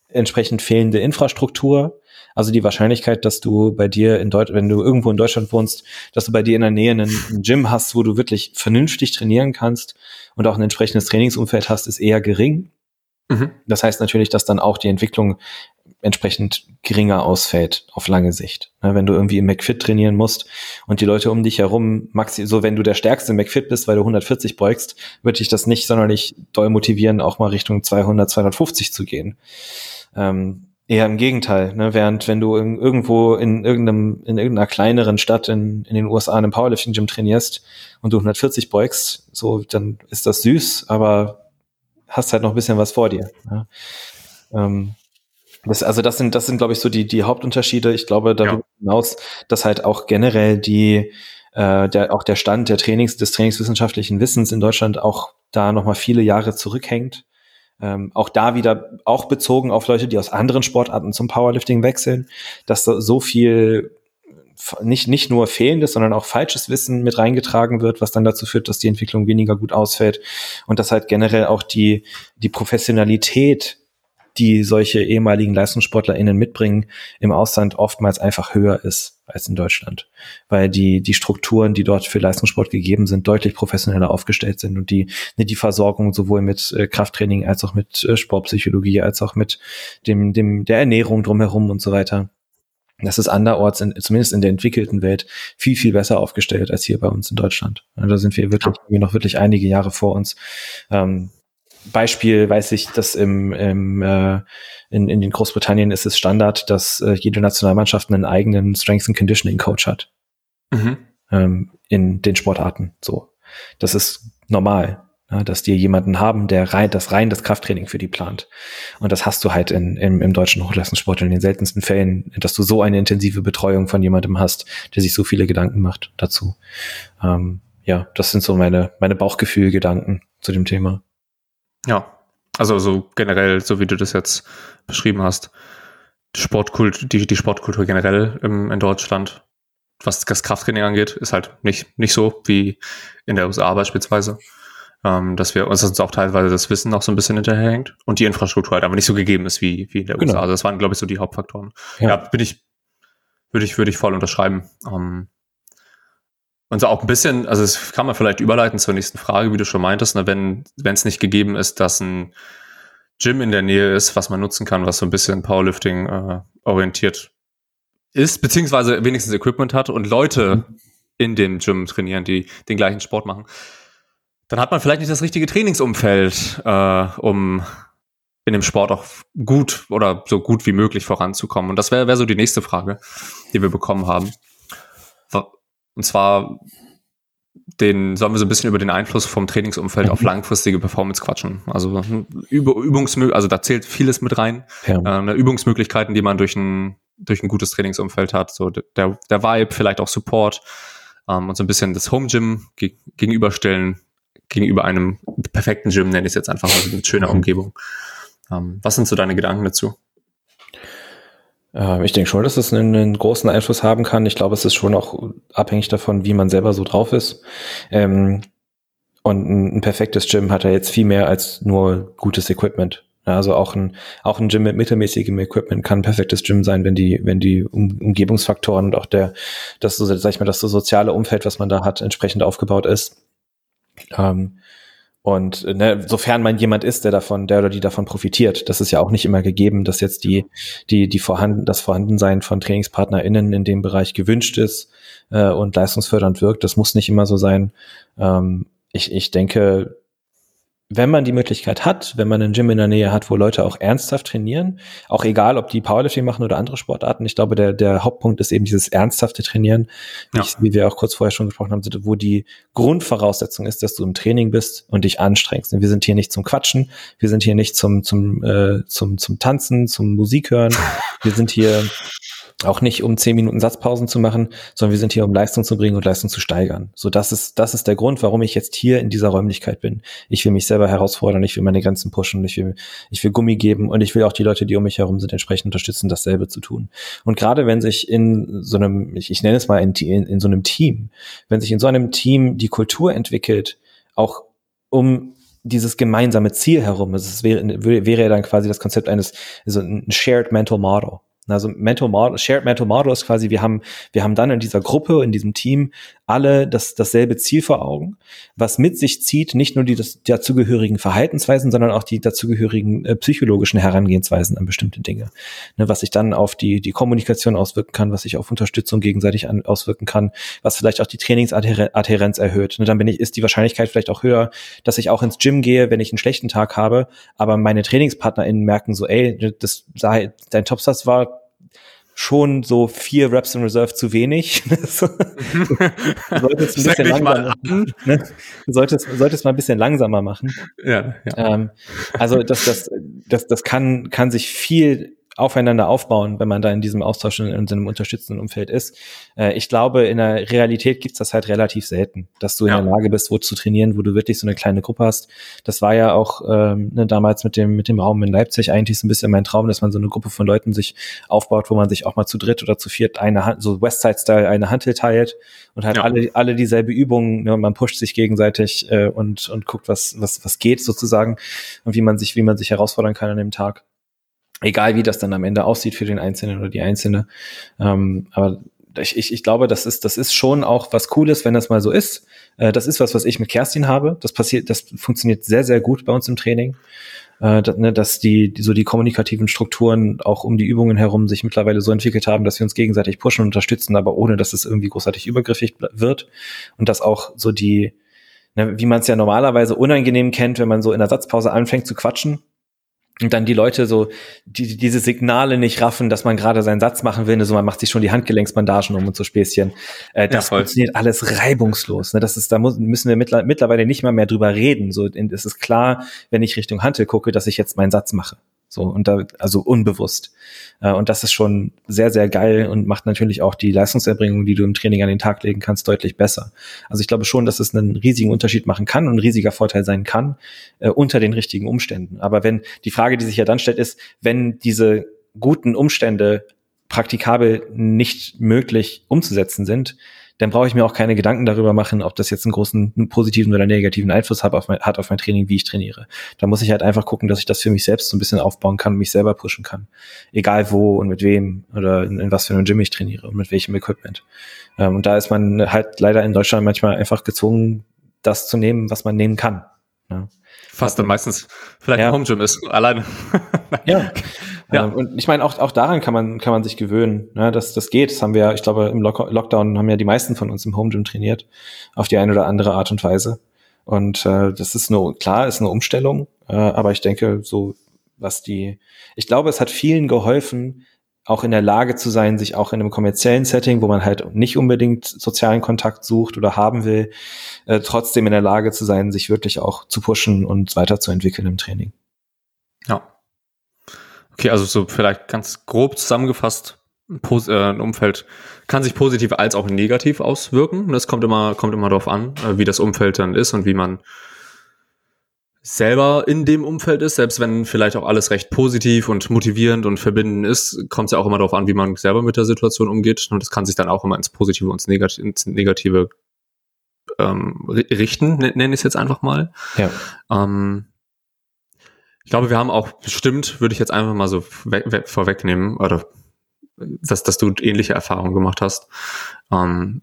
entsprechend fehlende Infrastruktur. Also die Wahrscheinlichkeit, dass du bei dir in Deutschland, wenn du irgendwo in Deutschland wohnst, dass du bei dir in der Nähe einen, einen Gym hast, wo du wirklich vernünftig trainieren kannst und auch ein entsprechendes Trainingsumfeld hast, ist eher gering. Mhm. Das heißt natürlich, dass dann auch die Entwicklung entsprechend geringer ausfällt auf lange Sicht. Ne, wenn du irgendwie im McFit trainieren musst und die Leute um dich herum, maxi so wenn du der stärkste McFit bist, weil du 140 beugst, würde dich das nicht sonderlich doll motivieren, auch mal Richtung 200, 250 zu gehen. Ähm, eher im Gegenteil, ne? während wenn du in, irgendwo in irgendeinem in irgendeiner kleineren Stadt in, in den USA in einem Powerlifting Gym trainierst und du 140 beugst, so dann ist das süß, aber hast halt noch ein bisschen was vor dir. Ne? Ähm, das, also das sind, das sind, glaube ich, so die, die Hauptunterschiede. Ich glaube darüber ja. hinaus, dass halt auch generell die, äh, der, auch der Stand der Trainings, des trainingswissenschaftlichen Wissens in Deutschland auch da nochmal viele Jahre zurückhängt. Ähm, auch da wieder, auch bezogen auf Leute, die aus anderen Sportarten zum Powerlifting wechseln, dass da so viel nicht, nicht nur fehlendes, sondern auch falsches Wissen mit reingetragen wird, was dann dazu führt, dass die Entwicklung weniger gut ausfällt und dass halt generell auch die, die Professionalität die solche ehemaligen LeistungssportlerInnen mitbringen, im Ausland oftmals einfach höher ist als in Deutschland. Weil die, die Strukturen, die dort für Leistungssport gegeben sind, deutlich professioneller aufgestellt sind und die, ne, die Versorgung sowohl mit äh, Krafttraining als auch mit äh, Sportpsychologie, als auch mit dem, dem, der Ernährung drumherum und so weiter. Das ist anderorts, in, zumindest in der entwickelten Welt, viel, viel besser aufgestellt als hier bei uns in Deutschland. Da sind wir wirklich ja. noch wirklich einige Jahre vor uns. Ähm, Beispiel weiß ich, dass im, im äh, in, in den Großbritannien ist es Standard, dass äh, jede Nationalmannschaft einen eigenen Strength and Conditioning Coach hat. Mhm. Ähm, in den Sportarten. So. Das ist normal, ja, dass die jemanden haben, der rein, das rein das Krafttraining für die plant. Und das hast du halt in, im, im deutschen Hochleistungssport in den seltensten Fällen, dass du so eine intensive Betreuung von jemandem hast, der sich so viele Gedanken macht dazu. Ähm, ja, das sind so meine, meine Bauchgefühlgedanken zu dem Thema. Ja, also so generell, so wie du das jetzt beschrieben hast, Sportkult, die, die Sportkultur generell im, in Deutschland, was das Krafttraining angeht, ist halt nicht, nicht so wie in der USA beispielsweise. Ähm, dass wir uns auch teilweise das Wissen noch so ein bisschen hinterherhängt und die Infrastruktur halt aber nicht so gegeben ist wie, wie in der genau. USA. Also das waren, glaube ich, so die Hauptfaktoren. Ja, ja bin ich, würde ich, würde ich voll unterschreiben. Ähm, Und so auch ein bisschen, also das kann man vielleicht überleiten zur nächsten Frage, wie du schon meintest, ne, wenn wenn es nicht gegeben ist, dass ein Gym in der Nähe ist, was man nutzen kann, was so ein bisschen Powerlifting äh, orientiert ist, beziehungsweise wenigstens Equipment hat und Leute mhm. in dem Gym trainieren, die den gleichen Sport machen, dann hat man vielleicht nicht das richtige Trainingsumfeld, äh, um in dem Sport auch gut oder so gut wie möglich voranzukommen. Und das wäre wär so die nächste Frage, die wir bekommen haben. Und zwar den sollen wir so ein bisschen über den Einfluss vom Trainingsumfeld mhm. auf langfristige Performance quatschen. Also Üb Übungsmö also da zählt vieles mit rein. Ja. Äh, Übungsmöglichkeiten, die man durch ein durch ein gutes Trainingsumfeld hat. So der der Vibe, vielleicht auch Support ähm, und so ein bisschen das Home Gym ge gegenüberstellen gegenüber einem perfekten Gym nenne ich es jetzt einfach also mit schöner mhm. Umgebung. Ähm, was sind so deine Gedanken dazu? Ähm, ich denke schon, dass es einen, großen Einfluss haben kann. Ich glaube, es ist schon auch abhängig davon, wie man selber so drauf ist. Ähm, und ein, perfektes Gym hat ja jetzt viel mehr als nur gutes Equipment. Also auch ein, auch ein Gym mit mittelmäßigem Equipment kann ein perfektes Gym sein, wenn die, wenn die um, Umgebungsfaktoren und auch der, das sag ich mal, das so soziale Umfeld, was man da hat, entsprechend aufgebaut ist. Ähm, und ne, sofern man jemand ist, der davon, der oder die davon profitiert, das ist ja auch nicht immer gegeben, dass jetzt die, die, die vorhanden, das Vorhandensein von TrainingspartnerInnen in dem Bereich gewünscht ist äh, und leistungsfördernd wirkt. Das muss nicht immer so sein. Ähm, ich, ich denke, wenn man die Möglichkeit hat, wenn man ein Gym in der Nähe hat, wo Leute auch ernsthaft trainieren, auch egal, ob die Powerlifting machen oder andere Sportarten, ich glaube, der, der Hauptpunkt ist eben dieses ernsthafte Trainieren, ja. ich, wie wir auch kurz vorher schon gesprochen haben, wo die Grundvoraussetzung ist, dass du im Training bist und dich anstrengst. wir sind hier nicht zum Quatschen, wir sind hier nicht zum, zum, äh, zum, zum Tanzen, zum Musik hören, wir sind hier auch nicht um zehn Minuten Satzpausen zu machen, sondern wir sind hier, um Leistung zu bringen und Leistung zu steigern. So, das ist, das ist der Grund, warum ich jetzt hier in dieser Räumlichkeit bin. Ich will mich selber herausfordern, ich will meine Grenzen pushen, ich will, ich will Gummi geben und ich will auch die Leute, die um mich herum sind, entsprechend unterstützen, dasselbe zu tun. Und gerade wenn sich in so einem, ich, ich nenne es mal in, in, in so einem Team, wenn sich in so einem Team die Kultur entwickelt, auch um dieses gemeinsame Ziel herum. Es wäre, wäre ja dann quasi das Konzept eines, so ein Shared Mental Model. Also Mental Model, Shared Mental Model ist quasi, wir haben, wir haben dann in dieser Gruppe, in diesem Team alle das, dasselbe Ziel vor Augen, was mit sich zieht, nicht nur die das, dazugehörigen Verhaltensweisen, sondern auch die dazugehörigen äh, psychologischen Herangehensweisen an bestimmte Dinge. Ne, was sich dann auf die, die Kommunikation auswirken kann, was sich auf Unterstützung gegenseitig an, auswirken kann, was vielleicht auch die Trainingsadhärenz erhöht. Ne, dann bin ich, ist die Wahrscheinlichkeit vielleicht auch höher, dass ich auch ins Gym gehe, wenn ich einen schlechten Tag habe, aber meine TrainingspartnerInnen merken so, ey, das, dein Topsatz war schon so vier Reps in Reserve zu wenig. <laughs> solltest ein bisschen langsamer machen. Ne? Solltest, solltest mal ein bisschen langsamer machen. Ja, ja. Ähm, also das, das, das, das kann, kann sich viel aufeinander aufbauen, wenn man da in diesem Austausch und in so einem unterstützenden Umfeld ist. Äh, ich glaube, in der Realität gibt's das halt relativ selten, dass du ja. in der Lage bist, wo zu trainieren, wo du wirklich so eine kleine Gruppe hast. Das war ja auch ähm, ne, damals mit dem, mit dem Raum in Leipzig eigentlich so ein bisschen mein Traum, dass man so eine Gruppe von Leuten sich aufbaut, wo man sich auch mal zu dritt oder zu viert eine Hand, so Westside-Style eine Hantel teilt und halt ja. alle, alle dieselbe Übungen, ne, und man pusht sich gegenseitig äh, und, und guckt, was, was, was geht sozusagen und wie man sich, wie man sich herausfordern kann an dem Tag egal wie das dann am Ende aussieht für den Einzelnen oder die Einzelne. Ähm, aber ich, ich, ich glaube, das ist, das ist schon auch was Cooles, wenn das mal so ist. Äh, das ist was, was ich mit Kerstin habe. Das passiert, das funktioniert sehr, sehr gut bei uns im Training. Äh, dass, ne, dass die, die, so die kommunikativen Strukturen auch um die Übungen herum sich mittlerweile so entwickelt haben, dass wir uns gegenseitig pushen und unterstützen, aber ohne, dass es irgendwie großartig übergriffig wird. Und dass auch so die, ne, wie man es ja normalerweise unangenehm kennt, wenn man so in der Satzpause anfängt zu quatschen, und dann die Leute so die, diese Signale nicht raffen, dass man gerade seinen Satz machen will, ne, so man macht sich schon die Handgelenksbandagen um und so Späßchen. Äh, das ja, funktioniert alles reibungslos. Ne? Das ist, da muss, müssen wir mittlerweile nicht mal mehr drüber reden. So, es ist klar, wenn ich Richtung Hantel gucke, dass ich jetzt meinen Satz mache. So, und da, also unbewusst. Äh, und das ist schon sehr, sehr geil und macht natürlich auch die Leistungserbringung, die du im Training an den Tag legen kannst, deutlich besser. Also ich glaube schon, dass es einen riesigen Unterschied machen kann und ein riesiger Vorteil sein kann, äh, unter den richtigen Umständen. Aber wenn, die Frage, die sich ja dann stellt, ist, wenn diese guten Umstände praktikabel nicht möglich umzusetzen sind, dann brauche ich mir auch keine Gedanken darüber machen, ob das jetzt einen großen einen positiven oder negativen Einfluss hat auf, mein, hat auf mein Training, wie ich trainiere. Da muss ich halt einfach gucken, dass ich das für mich selbst so ein bisschen aufbauen kann, mich selber pushen kann. Egal wo und mit wem oder in, in was für einem Gym ich trainiere und mit welchem Equipment. Ähm, und da ist man halt leider in Deutschland manchmal einfach gezwungen, das zu nehmen, was man nehmen kann. Ja. Fast dann meistens vielleicht ja. ein Home Gym ist, alleine. <laughs> ja. Ja. Und ich meine, auch, auch daran kann man, kann man sich gewöhnen, ne, dass das geht. Das haben wir, ich glaube, im Lock Lockdown haben ja die meisten von uns im Home Gym trainiert, auf die eine oder andere Art und Weise. Und äh, das ist nur, klar, ist eine Umstellung, äh, aber ich denke, so was die, ich glaube, es hat vielen geholfen, auch in der Lage zu sein, sich auch in einem kommerziellen Setting, wo man halt nicht unbedingt sozialen Kontakt sucht oder haben will, äh, trotzdem in der Lage zu sein, sich wirklich auch zu pushen und weiterzuentwickeln im Training. Ja. Okay, also so vielleicht ganz grob zusammengefasst, äh, ein Umfeld kann sich positiv als auch negativ auswirken. Das kommt immer, kommt immer darauf an, äh, wie das Umfeld dann ist und wie man selber in dem Umfeld ist, selbst wenn vielleicht auch alles recht positiv und motivierend und verbindend ist, kommt es ja auch immer darauf an, wie man selber mit der Situation umgeht. Und das kann sich dann auch immer ins Positive und ins Negative, ähm, richten, nenne ich es jetzt einfach mal. Ja. Ähm, ich glaube, wir haben auch bestimmt, würde ich jetzt einfach mal so vorwegnehmen, oder dass, dass du ähnliche Erfahrungen gemacht hast, ähm,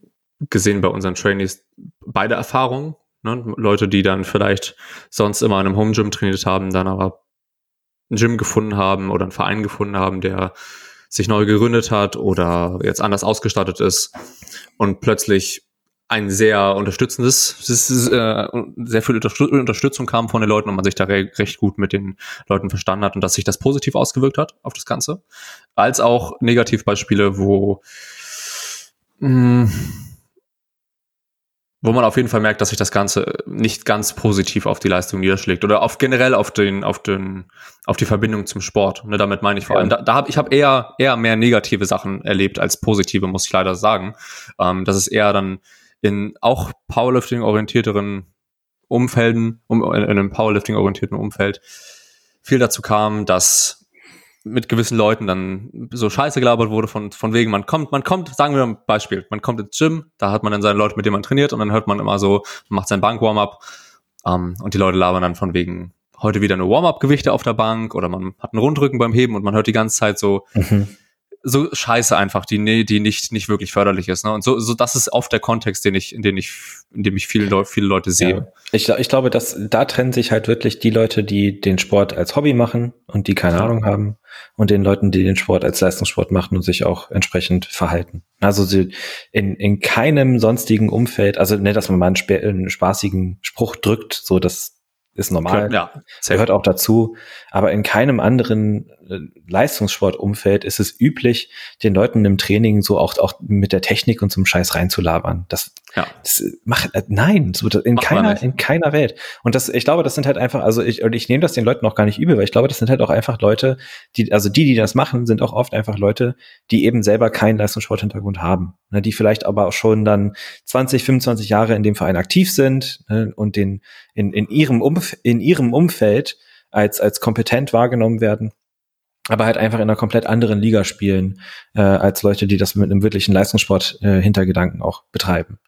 gesehen bei unseren Trainees beide Erfahrungen. Ne? Leute, die dann vielleicht sonst immer in einem Home Gym trainiert haben, dann aber ein Gym gefunden haben oder einen Verein gefunden haben, der sich neu gegründet hat oder jetzt anders ausgestattet ist und plötzlich ein sehr unterstützendes, äh, sehr viel Unterstützung kam von den Leuten und man sich da re recht gut mit den Leuten verstanden hat und dass sich das positiv ausgewirkt hat auf das Ganze. Als auch Negativbeispiele, wo, mh, mm, wo man auf jeden Fall merkt, dass sich das Ganze nicht ganz positiv auf die Leistung niederschlägt oder auf generell auf den, auf den, auf die Verbindung zum Sport. Ne, damit meine ich vor allem, da, da habe ich habe eher eher mehr negative Sachen erlebt als positive, muss ich leider sagen. Ähm, das ist eher dann in auch Powerlifting-orientierteren Umfelden, um, in einem Powerlifting-orientierten Umfeld viel dazu kam, dass mit gewissen Leuten dann so Scheiße gelabert wurde von, von wegen, man kommt, man kommt, sagen wir ein Beispiel, man kommt ins Gym, da hat man dann seine Leute, mit denen man trainiert und dann hört man immer so, man macht sein Bank-Warm-Up ähm, und die Leute labern dann von wegen, heute wieder eine Warm-Up-Gewichte auf der Bank oder man hat einen Rundrücken beim Heben und man hört die ganze Zeit so, mhm so Scheiße einfach, die nee, die nicht nicht wirklich förderlich ist. Ne? Und so, so das ist oft der Kontext, den ich, in dem ich, in dem ich viele, viele Leute sehe. Ja. Ich, ich glaube, dass da trennen sich halt wirklich die Leute, die den Sport als Hobby machen und die keine Ahnung haben, und den Leuten, die den Sport als Leistungssport machen und sich auch entsprechend verhalten. Also sie in, in keinem sonstigen Umfeld, also ne, dass man mal einen, einen spaßigen Spruch drückt, so dass ist normal, ja, gehört auch dazu. Aber in keinem anderen Leistungssportumfeld ist es üblich, den Leuten im Training so auch, auch mit der Technik und zum Scheiß reinzulabern. Das, ja. das macht, äh, nein, so, in macht keiner, in keiner Welt. Und das, ich glaube, das sind halt einfach, also ich, und ich nehme das den Leuten auch gar nicht übel, weil ich glaube, das sind halt auch einfach Leute, die, also die, die das machen, sind auch oft einfach Leute, die eben selber keinen Leistungssporthintergrund haben. Ne, die vielleicht aber auch schon dann 20, 25 Jahre in dem Verein aktiv sind ne, und den in, in ihrem Umf in ihrem Umfeld als, als kompetent wahrgenommen werden aber halt einfach in einer komplett anderen Liga spielen, äh, als Leute, die das mit einem wirklichen Leistungssport äh, Hintergedanken auch betreiben.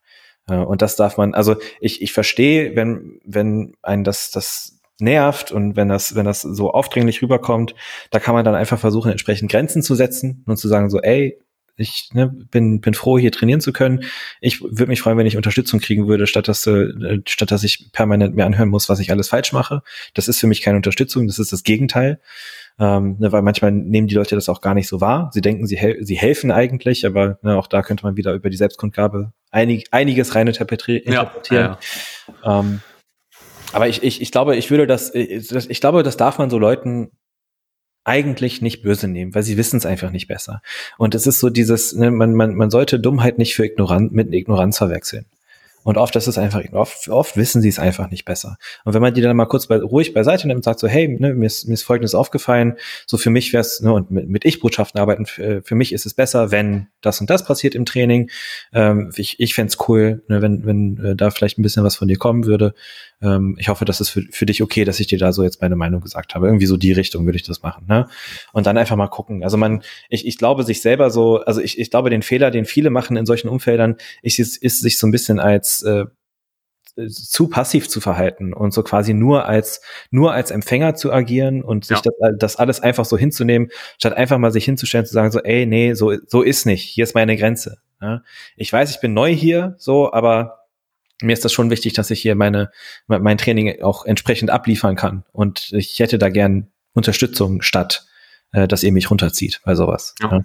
Äh, und das darf man, also ich, ich verstehe, wenn, wenn ein das, das nervt und wenn das, wenn das so aufdringlich rüberkommt, da kann man dann einfach versuchen, entsprechend Grenzen zu setzen und zu sagen so, ey, ich ne, bin, bin froh, hier trainieren zu können. Ich würde mich freuen, wenn ich Unterstützung kriegen würde, statt dass, äh, statt dass ich permanent mir anhören muss, was ich alles falsch mache. Das ist für mich keine Unterstützung, das ist das Gegenteil ähm, ne, weil manchmal nehmen die Leute das auch gar nicht so wahr. Sie denken, sie, hel sie helfen eigentlich, aber ne, auch da könnte man wieder über die Selbstkundgabe einig einiges rein interpretieren. Ja, ja, ja. Ähm, aber ich, ich, ich glaube, ich würde das, äh, ich glaube, das darf man so Leuten eigentlich nicht böse nehmen, weil sie wissen es einfach nicht besser. Und es ist so dieses, ne, man, man, man sollte Dummheit nicht für Ignoranz mit Ignoranz verwechseln. Und oft ist es einfach, oft, oft wissen sie es einfach nicht besser. Und wenn man die dann mal kurz bei, ruhig beiseite nimmt und sagt so, hey, ne, mir, ist, mir ist Folgendes aufgefallen, so für mich wäre es, ne, und mit, mit Ich-Botschaften arbeiten, für, für mich ist es besser, wenn das und das passiert im Training. Ähm, ich ich fände cool, ne, wenn, wenn äh, da vielleicht ein bisschen was von dir kommen würde. Ähm, ich hoffe, das ist für, für dich okay, dass ich dir da so jetzt meine Meinung gesagt habe. Irgendwie so die Richtung würde ich das machen. Ne? Und dann einfach mal gucken. Also man, ich, ich glaube sich selber so, also ich, ich glaube, den Fehler, den viele machen in solchen Umfeldern, ist, ist, ist sich so ein bisschen als äh, zu passiv zu verhalten und so quasi nur als nur als Empfänger zu agieren und sich ja. das, das, alles einfach so hinzunehmen, statt einfach mal sich hinzustellen zu sagen so, ey, nee, so so ist nicht, hier ist meine Grenze. Ja? Ich weiß, ich bin neu hier, so, aber mir ist das schon wichtig, dass ich hier meine, mein Training auch entsprechend abliefern kann. Und ich hätte da gern Unterstützung statt, äh, dass ihr mich runterzieht bei sowas. Ja. Ja.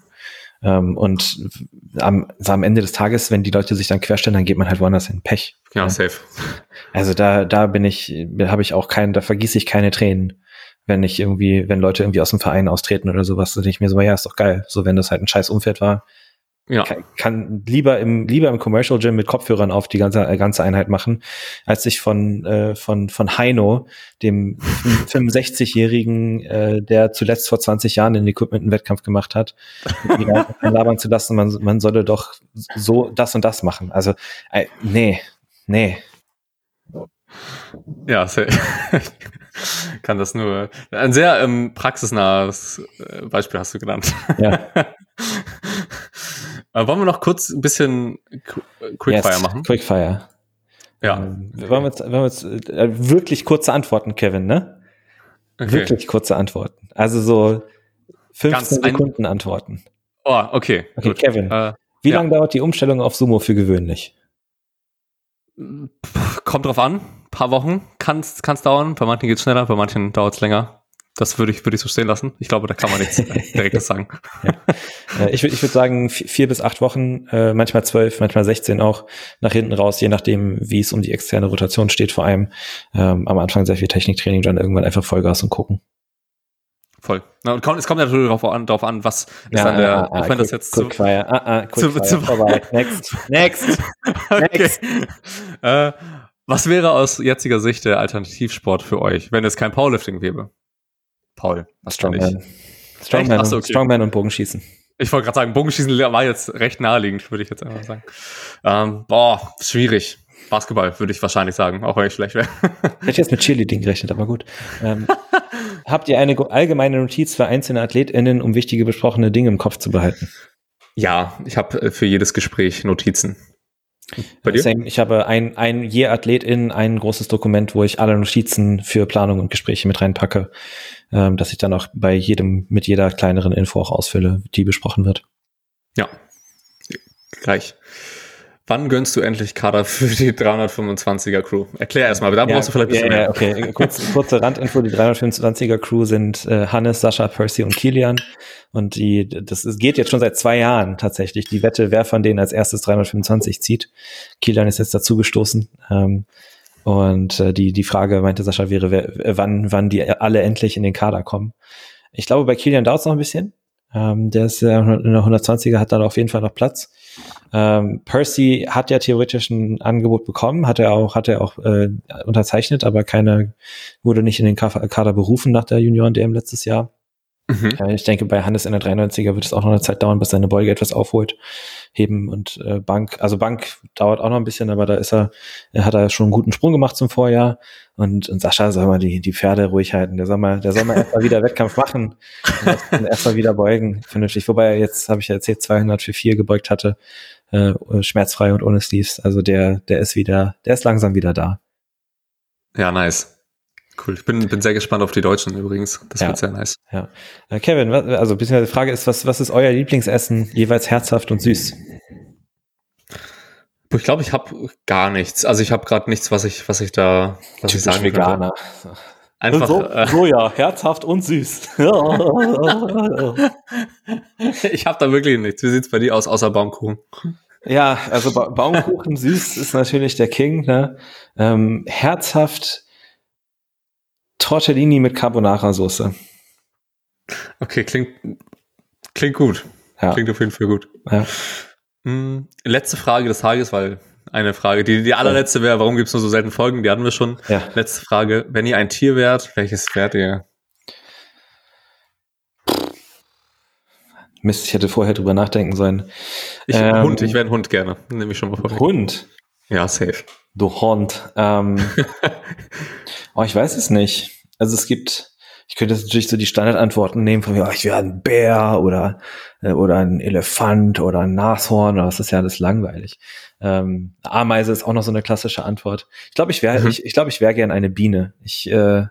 Ähm, und am, also am Ende des Tages, wenn die Leute sich dann querstellen, dann geht man halt woanders hin. Pech. Ja, ja. safe. Also da, da bin ich, habe ich auch keinen, da vergieße ich keine Tränen wenn ich irgendwie, wenn Leute irgendwie aus dem Verein austreten oder sowas, dann denke ich mir so, ja, ist doch geil. So, wenn das halt ein scheiß Umfeld war, ja. Kann, kann, lieber im lieber im Commercial Gym mit Kopfhörern auf die ganze äh, ganze Einheit machen, als sich von äh, von von Heino, dem <laughs> 65-jährigen, äh, der zuletzt vor 20 Jahren in Equipment einen Wettkampf gemacht hat, <laughs> labern zu lassen, man man solle doch so das und das machen. Also äh, nee, nee. Ja, <laughs> kann das nur ein sehr ähm, praxisnahes äh, Beispiel hast du genannt. Ja. Äh, wollen wir noch kurz ein bisschen Quickfire yes, machen? Quickfire. Ja. Ähm, wollen wir jetzt, wollen wir jetzt äh, wirklich kurze Antworten, Kevin, ne? Okay. Wirklich kurze Antworten. Also so 15 Ganz Sekunden Antworten. Oh, okay. Okay, gut. Kevin. Äh, wie ja. lange dauert die Umstellung auf Sumo für gewöhnlich? Kommt drauf an. Ein paar Wochen kann es dauern. Bei manchen geht es schneller, bei manchen dauert es länger. Das würde ich, würde ich so stehen lassen. Ich glaube, da kann man nichts Direktes sagen. <laughs> Ja. Ich würde ich würde sagen, vier bis acht Wochen, äh, manchmal zwölf, manchmal 16 auch nach hinten raus, je nachdem, wie es um die externe Rotation steht, vor allem ähm, am Anfang sehr viel Techniktraining, dann irgendwann einfach Vollgas und gucken. Voll. Na, und es kommt natürlich darauf an, darauf an was ist ja, an der, ah, auch wenn das jetzt quick zu, fire. Ah, ah, quick zu, fire. zu vorbei. <laughs> Next, next, <laughs> okay. next. Äh, was wäre aus jetziger Sicht der Alternativsport für euch, wenn es kein Powerlifting gäbe? Paul, was Strongman. Strongman, Achso, okay. Strongman und Bogenschießen. Ich wollte gerade sagen, Bogenschießen war jetzt recht naheliegend, würde ich jetzt einfach sagen. Ähm, boah, schwierig. Basketball würde ich wahrscheinlich sagen, auch wenn ich schlecht wäre. <laughs> Hätte jetzt mit Cheerleading gerechnet, aber gut. Ähm, <laughs> habt ihr eine allgemeine Notiz für einzelne AthletInnen, um wichtige besprochene Dinge im Kopf zu behalten? Ja, ich habe äh, für jedes Gespräch Notizen. Bei dir? Same. Ich habe ein, ein je Athletin ein großes Dokument, wo ich alle Notizen für Planung und Gespräche mit reinpacke ähm, dass ich dann auch bei jedem, mit jeder kleineren Info auch ausfülle, die besprochen wird. Ja, gleich. Wann gönnst du endlich Kader für die 325er Crew? Erklär erstmal, da brauchst du vielleicht ein bisschen ja, mehr. Okay, Kurz, kurze Randinfo, die 325er Crew sind äh, Hannes, Sascha, Percy und Kilian. Und die, das geht jetzt schon seit zwei Jahren tatsächlich. Die Wette, wer von denen als erstes 325 zieht. Kilian ist jetzt dazugestoßen. Ähm, und äh, die, die Frage, meinte Sascha, wäre, wer, wann, wann die alle endlich in den Kader kommen. Ich glaube, bei Kilian dauert es noch ein bisschen. Ähm, der ist ja in der 120er, hat dann auf jeden Fall noch Platz. Ähm, Percy hat ja theoretisch ein Angebot bekommen, hat er auch, hat er auch äh, unterzeichnet, aber keiner wurde nicht in den Kader berufen nach der Junioren-DM letztes Jahr. Mhm. Ich denke, bei Hannes in der 93er wird es auch noch eine Zeit dauern, bis seine Beuge etwas aufholt. Heben und äh, Bank, also Bank dauert auch noch ein bisschen, aber da ist er, er hat er schon einen guten Sprung gemacht zum Vorjahr. Und, und Sascha soll mal die, die Pferde ruhig halten. Der soll mal, der soll mal erstmal wieder Wettkampf machen und erstmal wieder beugen, vernünftig. Wobei er jetzt, habe ich ja erzählt, 200 für 4 gebeugt hatte, äh, schmerzfrei und ohne Sleeves. Also der, der ist wieder, der ist langsam wieder da. Ja, nice. Cool. Ich bin, bin sehr gespannt auf die Deutschen übrigens. Das ja. wird sehr nice. Ja. Äh, Kevin, also beziehungsweise die Frage ist, was, was ist euer Lieblingsessen, jeweils herzhaft und süß? Ich glaube, ich habe gar nichts. Also ich habe gerade nichts, was ich, was ich da, was Typisch ich sagen Veganer. Könnte. Einfach so, äh, so ja, herzhaft und süß. <laughs> ich habe da wirklich nichts. Wie sieht's bei dir aus, außer Baumkuchen? Ja, also ba Baumkuchen süß ist natürlich der King. Ne? Ähm, herzhaft Tortellini mit Carbonara-Soße. Okay, klingt, klingt gut. Ja. Klingt auf jeden Fall gut. Ja. Hm, letzte Frage des Tages, weil eine Frage. Die, die allerletzte wäre, warum gibt es nur so selten Folgen? Die hatten wir schon. Ja. Letzte Frage. Wenn ihr ein Tier wärt, welches wärt ihr? Mist, ich hätte vorher drüber nachdenken sollen. Ich ähm, Hund, ich wäre ein Hund gerne. Nehme ich schon mal vor. Hund? Ja, safe. Du Hund. Ähm, <laughs> oh, ich weiß es nicht. Also es gibt, ich könnte jetzt natürlich so die Standardantworten nehmen von mir, oh, ich wäre ein Bär oder, äh, oder ein Elefant oder ein Nashorn, aber das ist ja alles langweilig. Ähm, Ameise ist auch noch so eine klassische Antwort. Ich glaube, ich wäre, mhm. ich, ich glaube, ich wäre gern eine Biene. Ich, äh,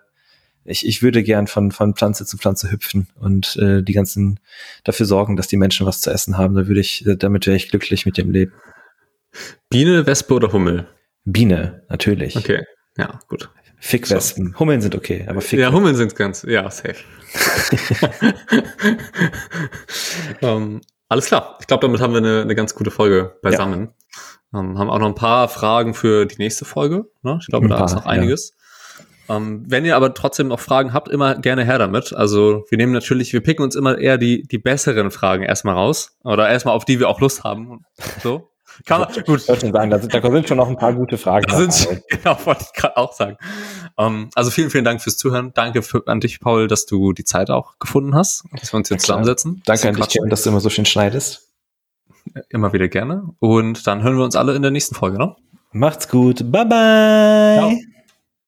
ich, ich würde gern von, von Pflanze zu Pflanze hüpfen und äh, die ganzen dafür sorgen, dass die Menschen was zu essen haben. Da würde ich, damit wäre ich glücklich mit dem Leben. Biene, Wespe oder Hummel? Biene, natürlich. Okay, ja, gut. Fickwespen. So. Hummeln sind okay, aber Fick Ja, Hummeln sind ganz, ja, safe. um, <laughs> ähm, alles klar. Ich glaube, damit haben wir eine, eine ganz gute Folge beisammen. Ja. Um, ähm, haben auch noch ein paar Fragen für die nächste Folge. Ne? Ich glaube, da paar, ist noch einiges. Ja. Um, ähm, wenn ihr aber trotzdem noch Fragen habt, immer gerne her damit. Also wir nehmen natürlich, wir picken uns immer eher die, die besseren Fragen erstmal raus. Oder erstmal auf die wir auch Lust haben. So. Kann man, gut. Ich schon sagen, da sind, da sind schon noch ein paar gute Fragen. Da sind, <laughs> genau, wollte ich gerade auch sagen. Um, also vielen, vielen Dank fürs Zuhören. Danke für, an dich, Paul, dass du die Zeit auch gefunden hast, dass wir uns jetzt zusammensetzen. Danke an dich, Kevin, dass du immer so schön schneidest. Immer wieder gerne. Und dann hören wir uns alle in der nächsten Folge, ne? Macht's gut. Bye bye. Ciao.